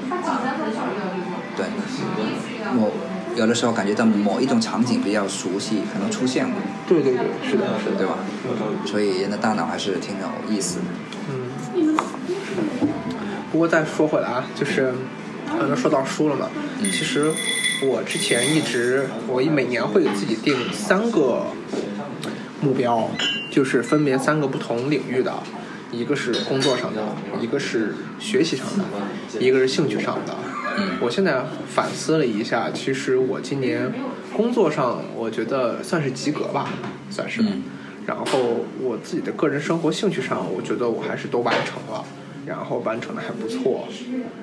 对，我有的时候感觉到某一种场景比较熟悉，可能出现过，对对对，是的，是的。对吧？所以人的大脑还是挺有意思的。嗯。不过再说回来啊，就是刚才说到书了嘛，嗯其实我之前一直我每年会给自己定三个目标，就是分别三个不同领域的，一个是工作上的，一个是学习上的，一个是兴趣上的。嗯我现在反思了一下，其实我今年工作上我觉得算是及格吧，算是。嗯然后我自己的个人生活兴趣上，我觉得我还是都完成了，然后完成的还不错。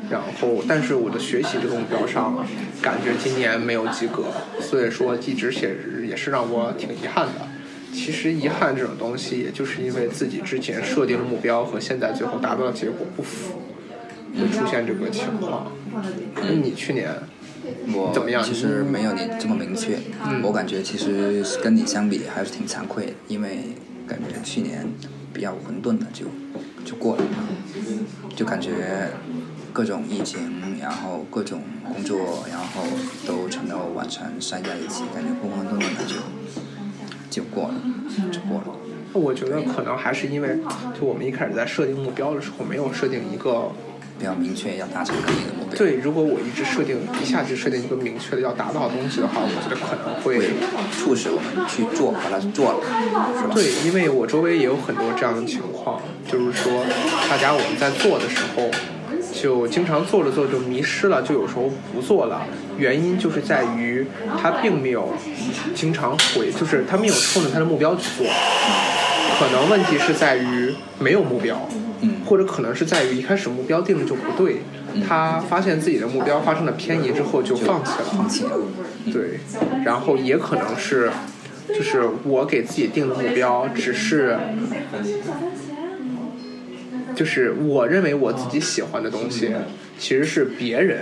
然后，但是我的学习这个目标上，感觉今年没有及格，所以说一直写也是让我挺遗憾的。其实遗憾这种东西，也就是因为自己之前设定的目标和现在最后达到的结果不符，会出现这个情况。那你去年我怎么样？其实没有你这么明确，嗯。我感觉其实跟你相比还是挺惭愧的，因为感觉去年比较混沌的就，就过了，就感觉各种疫情，然后各种工作，然后都全都完全塞在一起，感觉混混沌沌的就就过了，就过了。我觉得可能还是因为，就我们一开始在设定目标的时候，没有设定一个比较明确要达成的一个目标。对。如果我一直设定一下就设定一个明确的要达到的东西的话，我觉得可能会会促使我们去做，把它做了，是吧？对，因为我周围也有很多这样的情况，就是说，大家我们在做的时候，就经常做着做着就迷失了，就有时候不做了。原因就是在于他并没有经常回，就是他没有冲着他的目标去做。可能问题是在于没有目标，嗯或者可能是在于一开始目标定的就不对，他发现自己的目标发生了偏移之后就放弃了。放弃了。对，然后也可能是，就是我给自己定的目标只是，就是我认为我自己喜欢的东西，其实是别人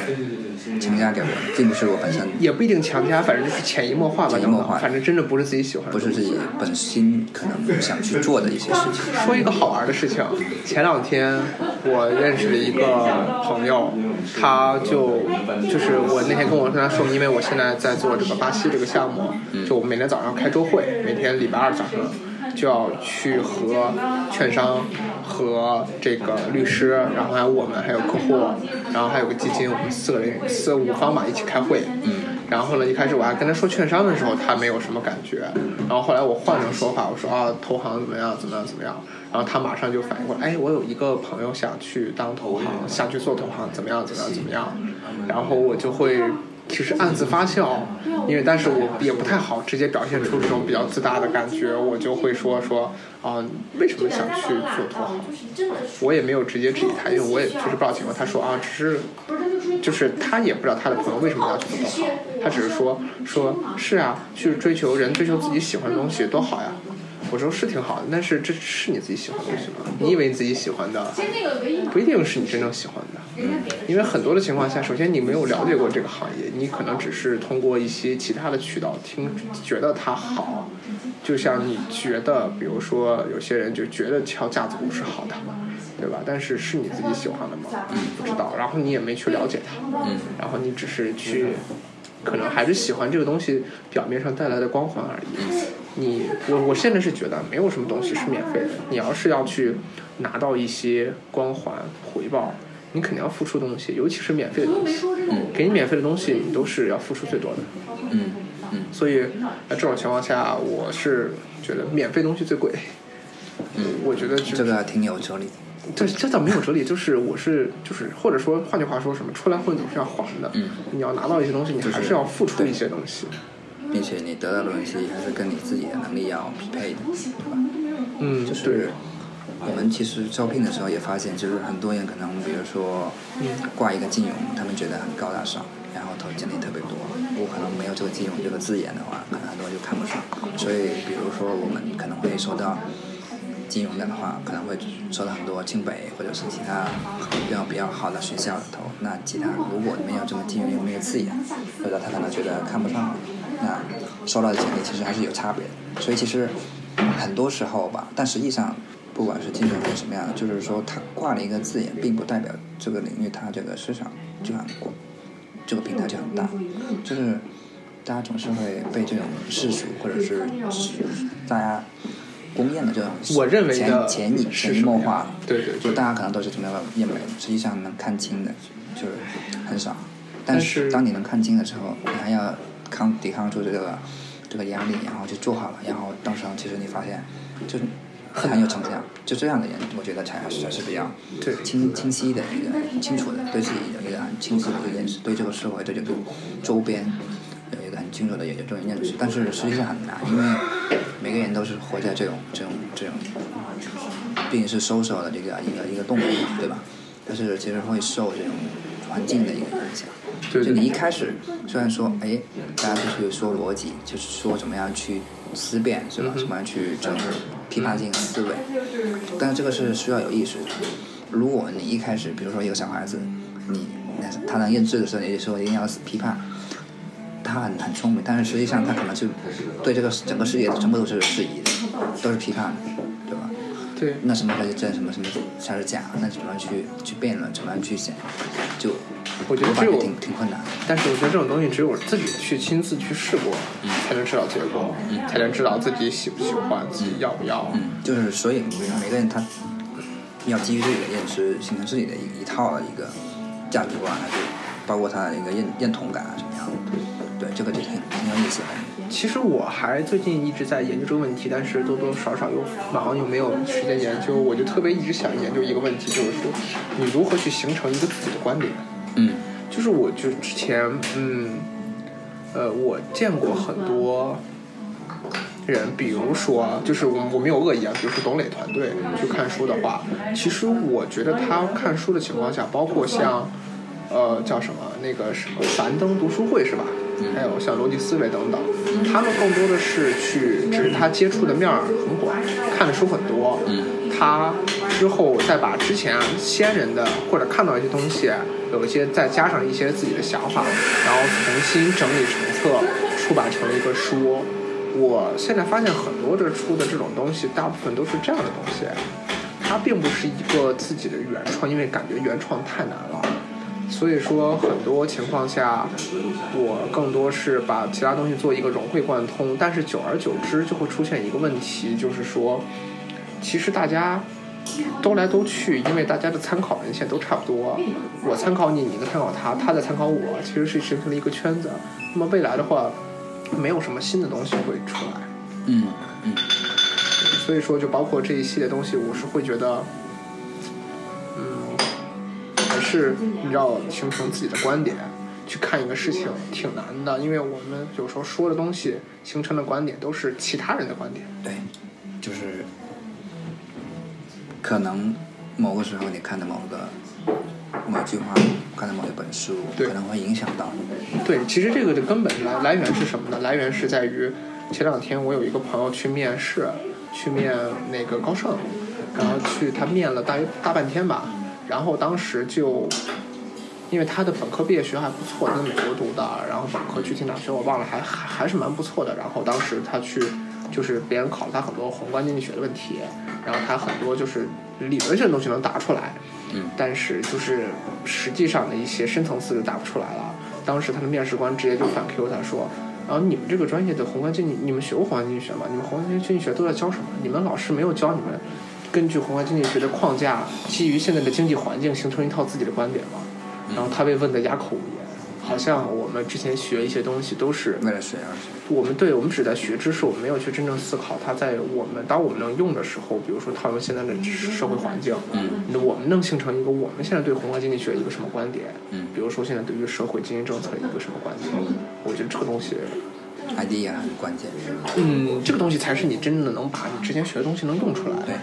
强加给我的，并不是我本身，也不一定强加，反正就是潜移默化吧，潜移默化反正真的不是自己喜欢的。不是自己本心可能想去做的一些事情。说一个好玩的事情，前两天我认识了一个朋友，他就就是我那天跟我跟他说，因为我现在在做这个巴西这个项目，就我每天早上开周会，每天礼拜二早上就要去和券商、和这个律师，然后还有我们还有客户，然后还有个基金，我们四个人四五方吧一起开会。嗯然后呢，一开始我还跟他说券商的时候，他没有什么感觉。然后后来我换了说法，我说啊，投行怎么样，怎么样，怎么样。然后他马上就反应过来，哎，我有一个朋友想去当投行，想去做投行，怎么样，怎么样，怎么样。然后我就会其实暗自发笑，因为但是我也不太好直接表现出这种比较自大的感觉，我就会说说啊，为什么想去做投行？我也没有直接质疑他，因为我也确实不知道情况。他说啊，只是就是他也不知道他的朋友为什么要去做投行，他只是说说是啊，去追求人追求自己喜欢的东西多好呀。我说是挺好的，但是这是你自己喜欢的东西吗？你以为你自己喜欢的，不一定是你真正喜欢的。因为很多的情况下，首先你没有了解过这个行业，你可能只是通过一些其他的渠道听，觉得它好。就像你觉得，比如说有些人就觉得敲架子鼓是好的，对吧？但是是你自己喜欢的吗？嗯不知道。然后你也没去了解它，嗯然后你只是去，可能还是喜欢这个东西表面上带来的光环而已。你我我现在是觉得没有什么东西是免费的，你要是要去拿到一些光环回报，你肯定要付出东西，尤其是免费的东西。给你免费的东西，你都是要付出最多的。嗯嗯所以在这种情况下，我是觉得免费东西最贵。嗯，我觉得是这个挺有哲理。这这倒没有哲理，就是我是就是或者说换句话说什么，出来混总是要还的。嗯你要拿到一些东西，你还是要付出一些东西。并且你得到的东西还是跟你自己的能力要匹配的，对吧？嗯，就是，我们其实招聘的时候也发现，就是很多人可能比如说挂一个金融，他们觉得很高大上，然后投简历特别多。我可能没有这个金融这个字眼的话，可能很多人就看不上。所以比如说我们可能会收到金融的话，可能会收到很多清北或者是其他比较比较好的学校的头。那其他如果没有这么金融没有字眼，或者他可能觉得看不上，那收到的简历其实还是有差别的。所以其实很多时候吧，但实际上不管是金融还是什么样的，就是说它挂了一个字眼，并不代表这个领域它这个市场就很广，这个平台就很大，就是大家总是会被这种世俗或者是大家公认的这种我认为的潜潜移是化，对对对就大家可能都是这么认为，实际上能看清的就是很少。但但是是当你能看清的时候，你还要抗抵抗住这个这个压力，然后就做好了，然后到时候其实你发现就是很有成效。就这样的人，我觉得才是才是比较对清清晰的一个清楚的对自己的一个清晰的一个认识，对这个社会对这个周边有一个很清楚的有这种认识。但是实际上很难，因为每个人都是活在这种这种这种，毕竟是收手的这个一个一个动物嘛，对吧？但是其实会受这种环境的一个影响。就你一开始虽然说，哎，大家就是说逻辑，就是说怎么样去思辨，是吧？怎么样去整批判性思维，但是这个是需要有意识的。如果你一开始，比如说一个小孩子，你他能认知的时候，你就说一定要批判，他很很聪明，但是实际上他可能就对这个整个世界全部都是质疑的，都是批判的，对吧？对那什么才是真，什么什么才是假？那怎么样去去辩论？怎么样去想？就我觉得只有我感觉挺挺困难的。但是我觉得这种东西只有自己去亲自去试过，才能知道结果，嗯才能知道自己喜不喜欢，自己要不要。嗯，就是所以每个人他要基于自己的认知，形成自己的一一套的一个价值观，还是包括他的一个认认同感啊，什么样？对，这个就挺挺有意思的。其实我还最近一直在研究这个问题，但是多多少少又忙又没有时间研究。我就特别一直想研究一个问题，就是说你如何去形成一个自己的观点。嗯就是我就之前嗯，呃，我见过很多人，比如说，就是我我没有恶意啊，比如说董磊团队去看书的话，其实我觉得他看书的情况下，包括像呃叫什么那个什么樊登读书会是吧？还有像逻辑思维等等，他们更多的是去，只是他接触的面儿很广，看的书很多，他之后再把之前先人的或者看到一些东西，有一些再加上一些自己的想法，然后重新整理成册，出版成一个书。我现在发现很多的出的这种东西，大部分都是这样的东西，它并不是一个自己的原创，因为感觉原创太难了。所以说，很多情况下，我更多是把其他东西做一个融会贯通，但是久而久之就会出现一个问题，就是说，其实大家兜来兜去，因为大家的参考文献都差不多，我参考你，你在参考他，他在参考我，其实是形成了一个圈子。那么未来的话，没有什么新的东西会出来。嗯嗯所以说，就包括这一系列东西，我是会觉得，是你要形成自己的观点，去看一个事情挺难的，因为我们有时候说的东西形成的观点都是其他人的观点。对，就是可能某个时候你看的某个某句话，看的某一本书，对可能会影响到你。对，其实这个的根本来来源是什么呢？来源是在于前两天我有一个朋友去面试，去面那个高盛，然后去他面了大约大半天吧，然后当时就。因为他的本科毕业学校还不错，他在美国读的，然后本科具体哪学我忘了，还还还是蛮不错的。然后当时他去，就是别人考了他很多宏观经济学的问题，然后他很多就是理论性的东西能答出来，嗯但是就是实际上的一些深层次就答不出来了。当时他的面试官直接就反 Q 他说：“然后你们这个专业的宏观经济，你们学过宏观经济学吗？你们宏观经济学都在教什么？你们老师没有教你们根据宏观经济学的框架，基于现在的经济环境形成一套自己的观点嘛？”然后他被问得哑口无言，好像我们之前学一些东西都是为了谁而学？我们对我们只在学知识，我们没有去真正思考它在我们当我们能用的时候，比如说套用现在的社会环境，我们能形成一个我们现在对宏观经济学一个什么观点，嗯比如说现在对于社会经济政策一个什么观点，我觉得这个东西，idea 很关键。嗯，这个东西才是你真正的能把你之前学的东西能用出来。对，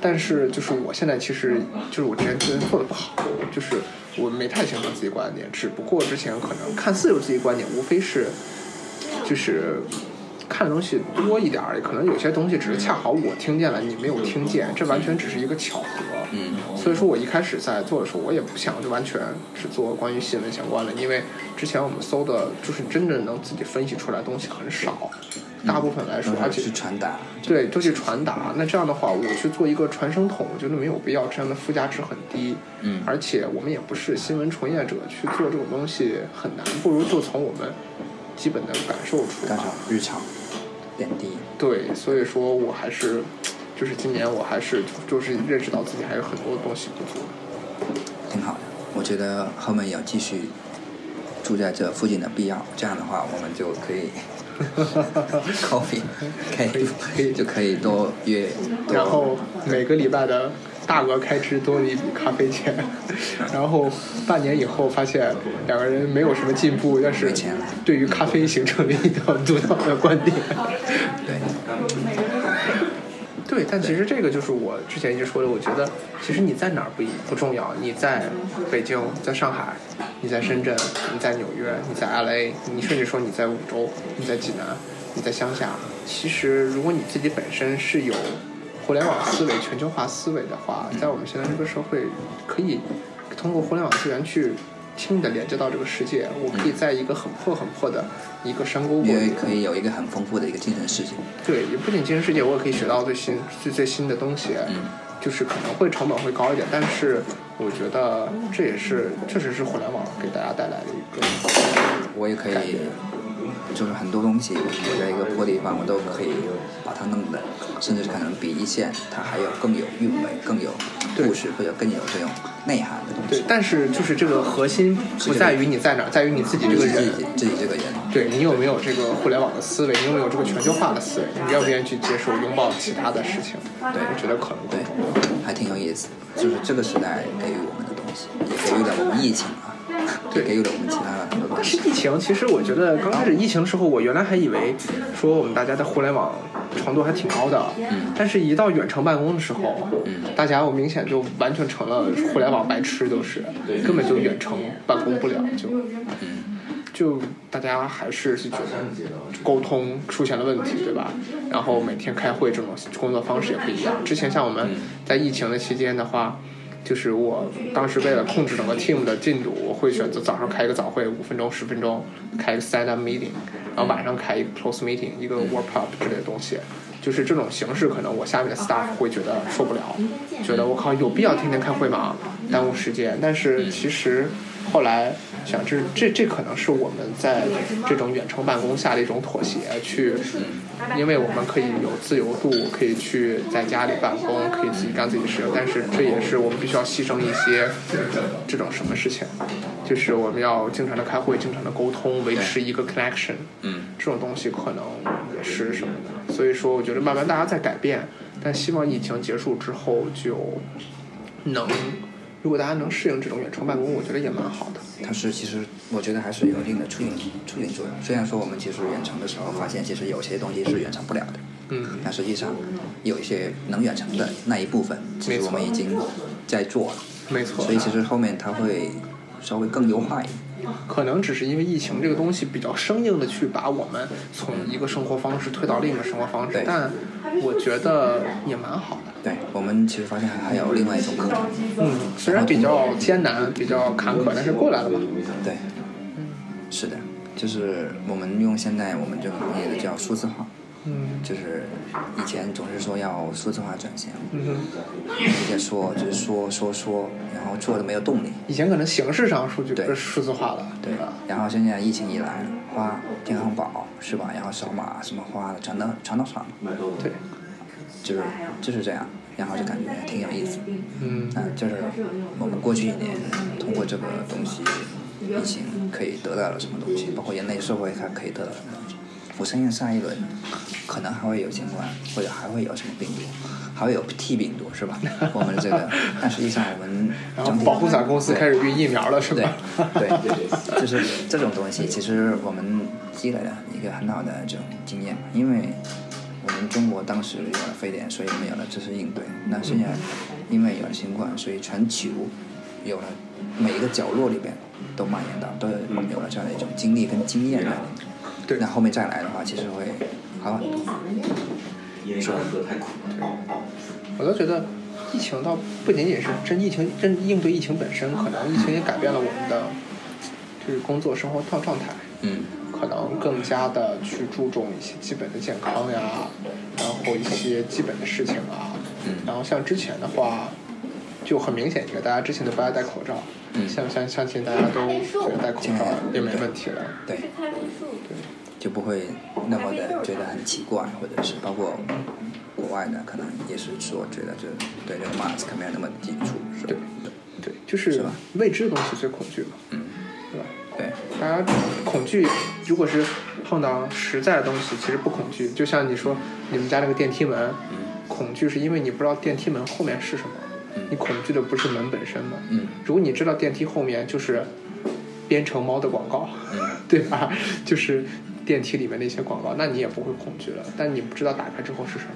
但是就是我现在其实就是我之前之前做的不好，就是我没太形成自己观点，只不过之前可能看似有自己观点，无非是就是看的东西多一点而已，可能有些东西只是恰好我听见了，你没有听见，这完全只是一个巧合。嗯所以说我一开始在做的时候，我也不想就完全只做关于新闻相关的，因为之前我们搜的就是真正能自己分析出来的东西很少，大部分来说，而且都是传达。对，都去传达。那这样的话，我去做一个传声筒，我觉得没有必要，这样的附加值很低。嗯而且我们也不是新闻从业者，去做这种东西很难，不如就从我们基本的感受出发。日常点滴。对，所以说我还是，就是今年我还是就是认识到自己还有很多东西不足。挺好的。我觉得后面有继续住在这附近的必要。这样的话，我们就可以 coffee 可以可以就可以多约。然后每个礼拜的大额开支多了一笔咖啡钱，然后半年以后发现两个人没有什么进步，但是对于咖啡形成了一条独到的观点。对，但其实这个就是我之前一直说的，我觉得其实你在哪儿不一不重要，你在北京，在上海，你在深圳，你在纽约，你在 LA，你甚至说你在五洲，你在济南，你在乡下，其实如果你自己本身是有互联网思维、全球化思维的话，在我们现在这个社会，可以通过互联网资源去轻易的连接到这个世界，我可以在一个很破很破的一个山沟沟也可以有一个很丰富的一个精神世界。对，也不仅精神世界，我也可以学到最新最最新的东西。嗯，就是可能会成本会高一点，但是我觉得这也是确实是互联网给大家带来的一个我也可以，就是很多东西，我在一个破地方，我都可以把它弄的，甚至可能比一线它还要更有韵味、更有故事或者更有这种内涵的东西。，对但是就是这个核心不在于你在哪儿，在于你自己这个人。自己自己这个人，对你有没有这个互联网的思维？你有没有这个全球化的思维？你愿不愿意去接受、拥抱其他的事情？对我觉得可能对还挺有意思。就是这个时代给予我们的东西，也给予了我们疫情啊，也给予了我们其他的很多但是。疫情，其实我觉得刚开始疫情的时候，我原来还以为说我们大家的互联网程度还挺高的，嗯但是一到远程办公的时候，嗯大家我明显就完全成了互联网白痴，都是根本就远程办公不了，就嗯，就大家还是是觉得沟通出现了问题，对吧？然后每天开会这种工作方式也不一样。之前像我们在疫情的期间的话，就是我当时为了控制整个 team 的进度，我会选择早上开一个早会，五分钟、十分钟，开一个 stand up meeting，然后晚上开一个 close meeting，一个 work up 之类的东西。就是这种形式，可能我下面的 staff 会觉得受不了，觉得我靠有必要天天开会吗？耽误时间。但是其实后来想，这这这可能是我们在这种远程办公下的一种妥协，去，因为我们可以有自由度，可以去在家里办公，可以自己干自己的事，但是这也是我们必须要牺牲一些这种什么事情，就是我们要经常的开会，经常的沟通，维持一个 connection。嗯，这种东西可能也是什么的，所以说我觉得慢慢大家在改变，但希望疫情结束之后就能，如果大家能适应这种远程办公，我觉得也蛮好的。它是其实我觉得还是有一定的促进促进作用。虽然说我们其实远程的时候发现，其实有些东西是远程不了的，嗯，但实际上有一些能远程的那一部分，其实我们已经在做了。没错。所以其实后面它会稍微更优化一点。可能只是因为疫情这个东西比较生硬的去把我们从一个生活方式推到另一个生活方式对，但我觉得也蛮好的。对我们其实发现还还有另外一种可能。嗯，虽然比较艰难，比较坎坷，但是过来了嘛。对，是的，就是我们用现在我们这个行业的叫数字化，嗯就是以前总是说要数字化转型，嗯哼，一直在说就是说说说，然后做的没有动力。以前可能形式上数据对是数字化了，对吧？，然后现在疫情一来，花健康宝是吧？然后扫码什么花的全都全都上了，对，就是就是这样，然后就感觉挺有意思。嗯啊，就是我们过去一年通过这个东西，疫情可以得到了什么东西，包括人类社会它可以得到什么东西。我相信下一轮可能还会有新冠，或者还会有什么病毒，还会有 T 病毒是吧？我们这个，但实际上我们然后整体保护伞公司开始运疫苗了，是对吧？对，就是这种东西，其实我们积累了一个很好的这种经验，因为我们中国当时有了非典，所以我们有了知识应对。那现在因为有了新冠，所以全球有了每一个角落里边都蔓延到，都有有了这样的一种经历跟经验在里面。对那后面再来的话，其实会好很多。是吧？我都觉得疫情倒不仅仅是真疫情，真应对疫情本身，可能疫情也改变了我们的就是工作生活状状态。嗯可能更加的去注重一些基本的健康呀，然后一些基本的事情啊，嗯。然后像之前的话，就很明显一个，大家之前都不爱戴口罩，嗯。像像相信大家都觉得戴口罩也没问题了，对，对就不会那么的觉得很奇怪，或者是包括国外的，可能也是说觉得这对这个 mask 没有那么抵触，是吧？对，就是未知的东西最恐惧嘛，嗯，对吧？对，大家恐惧，如果是碰到实在的东西，其实不恐惧。就像你说你们家那个电梯门，恐惧是因为你不知道电梯门后面是什么，你恐惧的不是门本身嘛。嗯如果你知道电梯后面就是编程猫的广告，嗯 对吧？就是电梯里面那些广告，那你也不会恐惧了。但你不知道打开之后是什么，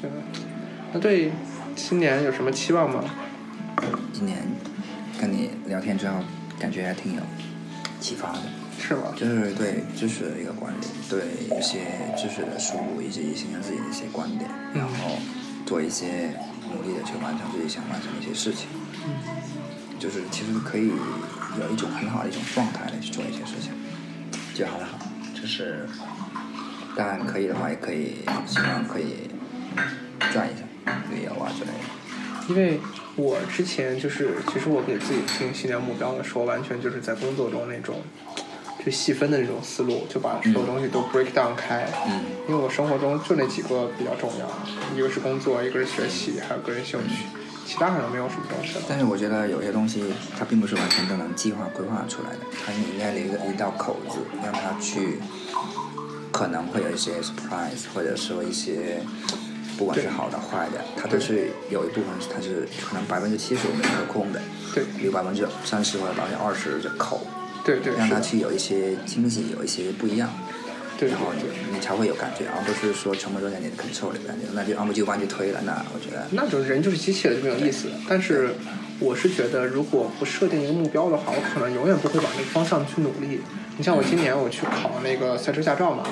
对吧？那对新年有什么期望吗？今年跟你聊天之后，感觉还挺有启发的。是吧？就是对知识的一个管理，对一些知识的输入以及形成自己的一些观点，然后做一些努力的去完成自己想完成的一些事情。就是其实可以有一种很好的一种状态来去做一些事情，就很好。就是当然可以的话，也可以希望可以转一下旅游啊之类的。因为我之前就是，其实我给自己定新年目标的时候，完全就是在工作中那种就细分的那种思路，就把所有东西都 break down 开。嗯因为我生活中就那几个比较重要，一个是工作，一个是学习，还有个人兴趣，其他好像没有什么东西了。但是我觉得有些东西它并不是完全都能计划规划出来的，它你应该留一个一道口子，让它去可能会有一些 surprise，或者说一些不管是好的坏的，它都是有一部分它是可能百分之七十我们可控的，对有百分之三十或者百分之二十的口，对对，让它去有一些惊喜，有一些不一样。对然后。你才会有感觉，而不是说全部都在你的 control 里边，那就按部就班去推了。那我觉得，那种人就是机器了，就没有意思。但是我是觉得，如果不设定一个目标的话，我可能永远不会往那个方向去努力。你像我今年我去考那个赛车驾照嘛，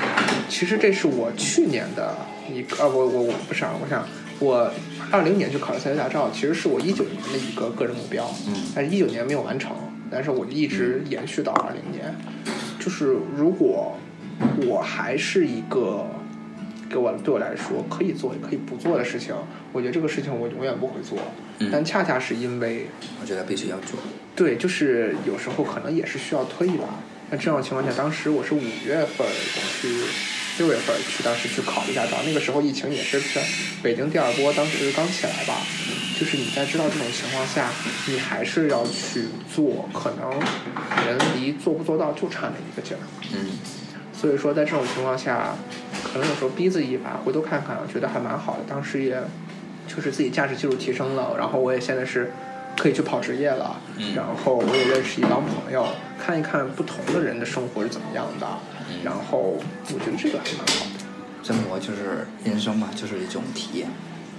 其实这是我去年的一个，呃，我我我不是啊，我想我二零年去考了赛车驾照，其实是我一九年的一个个人目标，嗯但是一九年没有完成，但是我一直延续到二零年。就是如果我还是一个给我对我来说可以做也可以不做的事情，我觉得这个事情我永远不会做。嗯但恰恰是因为我觉得必须要做。对，就是有时候可能也是需要推一把。那这种情况下，当时我是五月份去，六月份去，当时去考一驾照。那个时候疫情也是是北京第二波，当时刚起来吧。就是你在知道这种情况下，你还是要去做，可能人离做不做到就差那一个劲儿。嗯所以说，在这种情况下，可能有时候逼自己一把，回头看看，觉得还蛮好的。当时也就是自己驾驶技术提升了，然后我也现在是可以去跑职业了，嗯然后我也认识一帮朋友，看一看不同的人的生活是怎么样的，嗯然后我觉得这个还蛮好的。生活就是人生嘛，就是一种体验。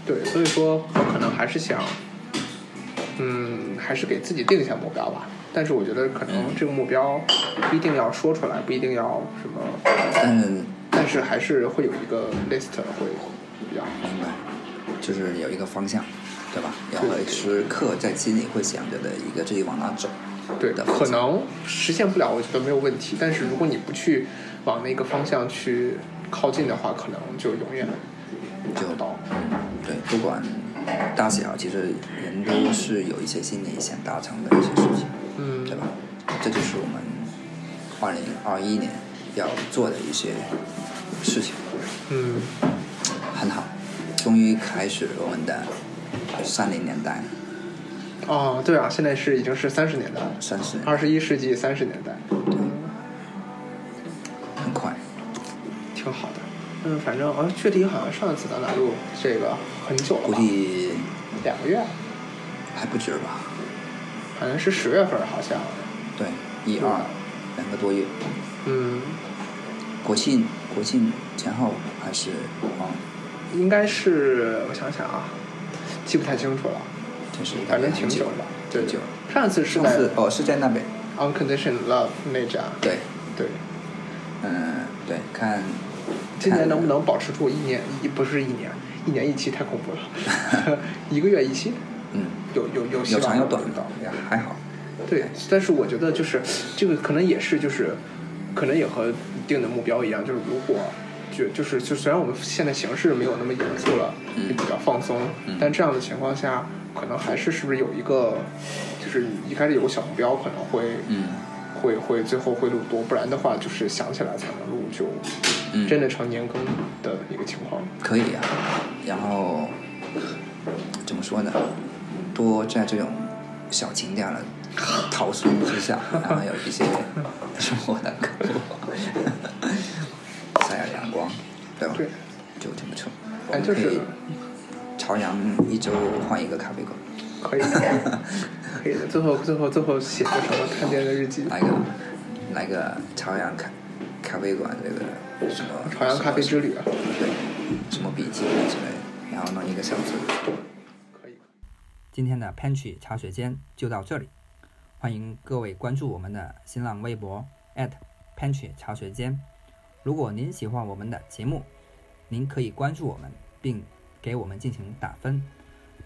对，所以说我可能还是想，嗯，还是给自己定一下目标吧。但是我觉得可能这个目标不一定要说出来，不一定要什么，但是但是还是会有一个 list 会比较好。明白，就是有一个方向，对吧？然后时刻在心里会想着的一个自己往哪走。对，的可能实现不了，我觉得没有问题。但是如果你不去往那个方向去靠近的话，可能就永远达不到。嗯，对，不管大小，其实人都是有一些心里想达成的一些事情，嗯，对吧？这就是我们二零二一年要做的一些事情，嗯，很好，终于开始我们的三零年代。了，哦，对啊，现在是已经是三十年代了，三十。年二十一世纪三十年代，对很快，挺好的。嗯，反正哦，具体好像上一次咱俩录这个很久了估，计两个月，还不止吧？好像是十月份，好像。对，一二两个多月，嗯，国庆国庆前后还是啊，应该是我想想啊，记不太清楚了，就是反正挺久久了。对。久。上次是在上次哦是在那边，Unconditional Love 那家，对，对。嗯，对，看今年能不能保持住一年一不是一年，一年一期太恐怖了，一个月一期，嗯，有有有有长有短的的，也还好。对，但是我觉得就是这个可能也是就是，可能也和定的目标一样，就是如果就就是就虽然我们现在形势没有那么严肃了，嗯也比较放松，嗯但这样的情况下，可能还是是不是有一个，就是一开始有个小目标，可能会嗯会会最后会录多，不然的话就是想起来才能录，就嗯，真的成年更的一个情况。可以啊。然后怎么说呢？多在这种小情调的 陶醉之下，然后有一些 生活的感悟，对吧？对，就挺不错。我哎，就是朝阳一周换一个咖啡馆，可以的，可以的。最后最后最后写个什么看店的日记，来个来个朝阳咖咖啡馆这个什么朝阳咖啡之旅啊，对，什么笔记啊之类的，然后弄一个小字。可以。今天的 Pantry 茶水间就到这里，欢迎各位关注我们的新浪微博 @Pantry 茶水间。如果您喜欢我们的节目，您可以关注我们，并给我们进行打分。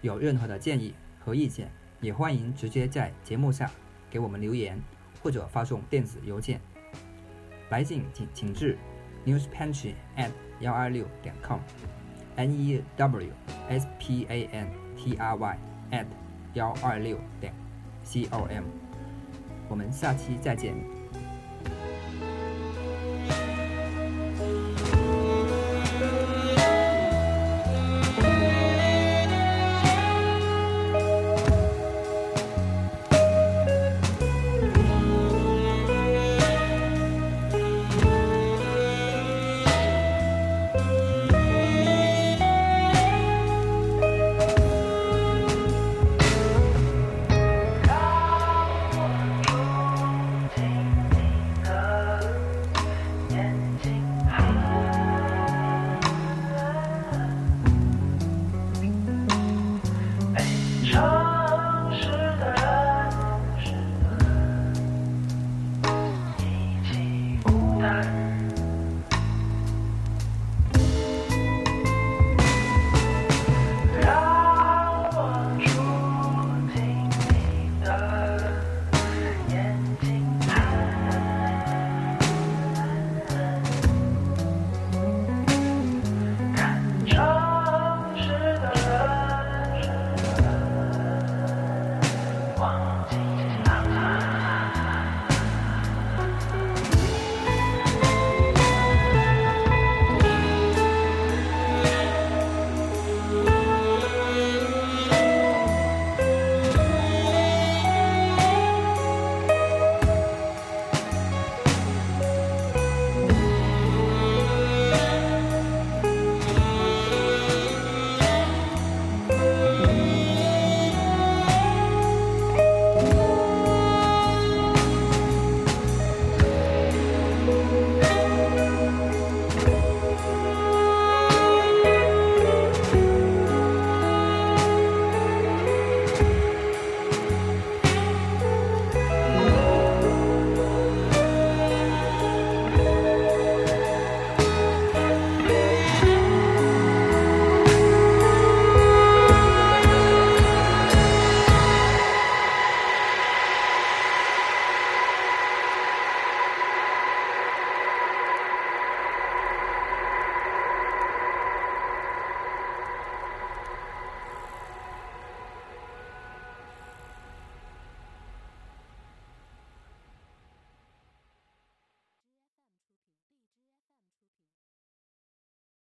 有任何的建议和意见，也欢迎直接在节目下给我们留言，或者发送电子邮件。来信请请至 newspantry at 幺二六点 com，n e w s p a n t r y at 幺二六点 c o m。我们下期再见。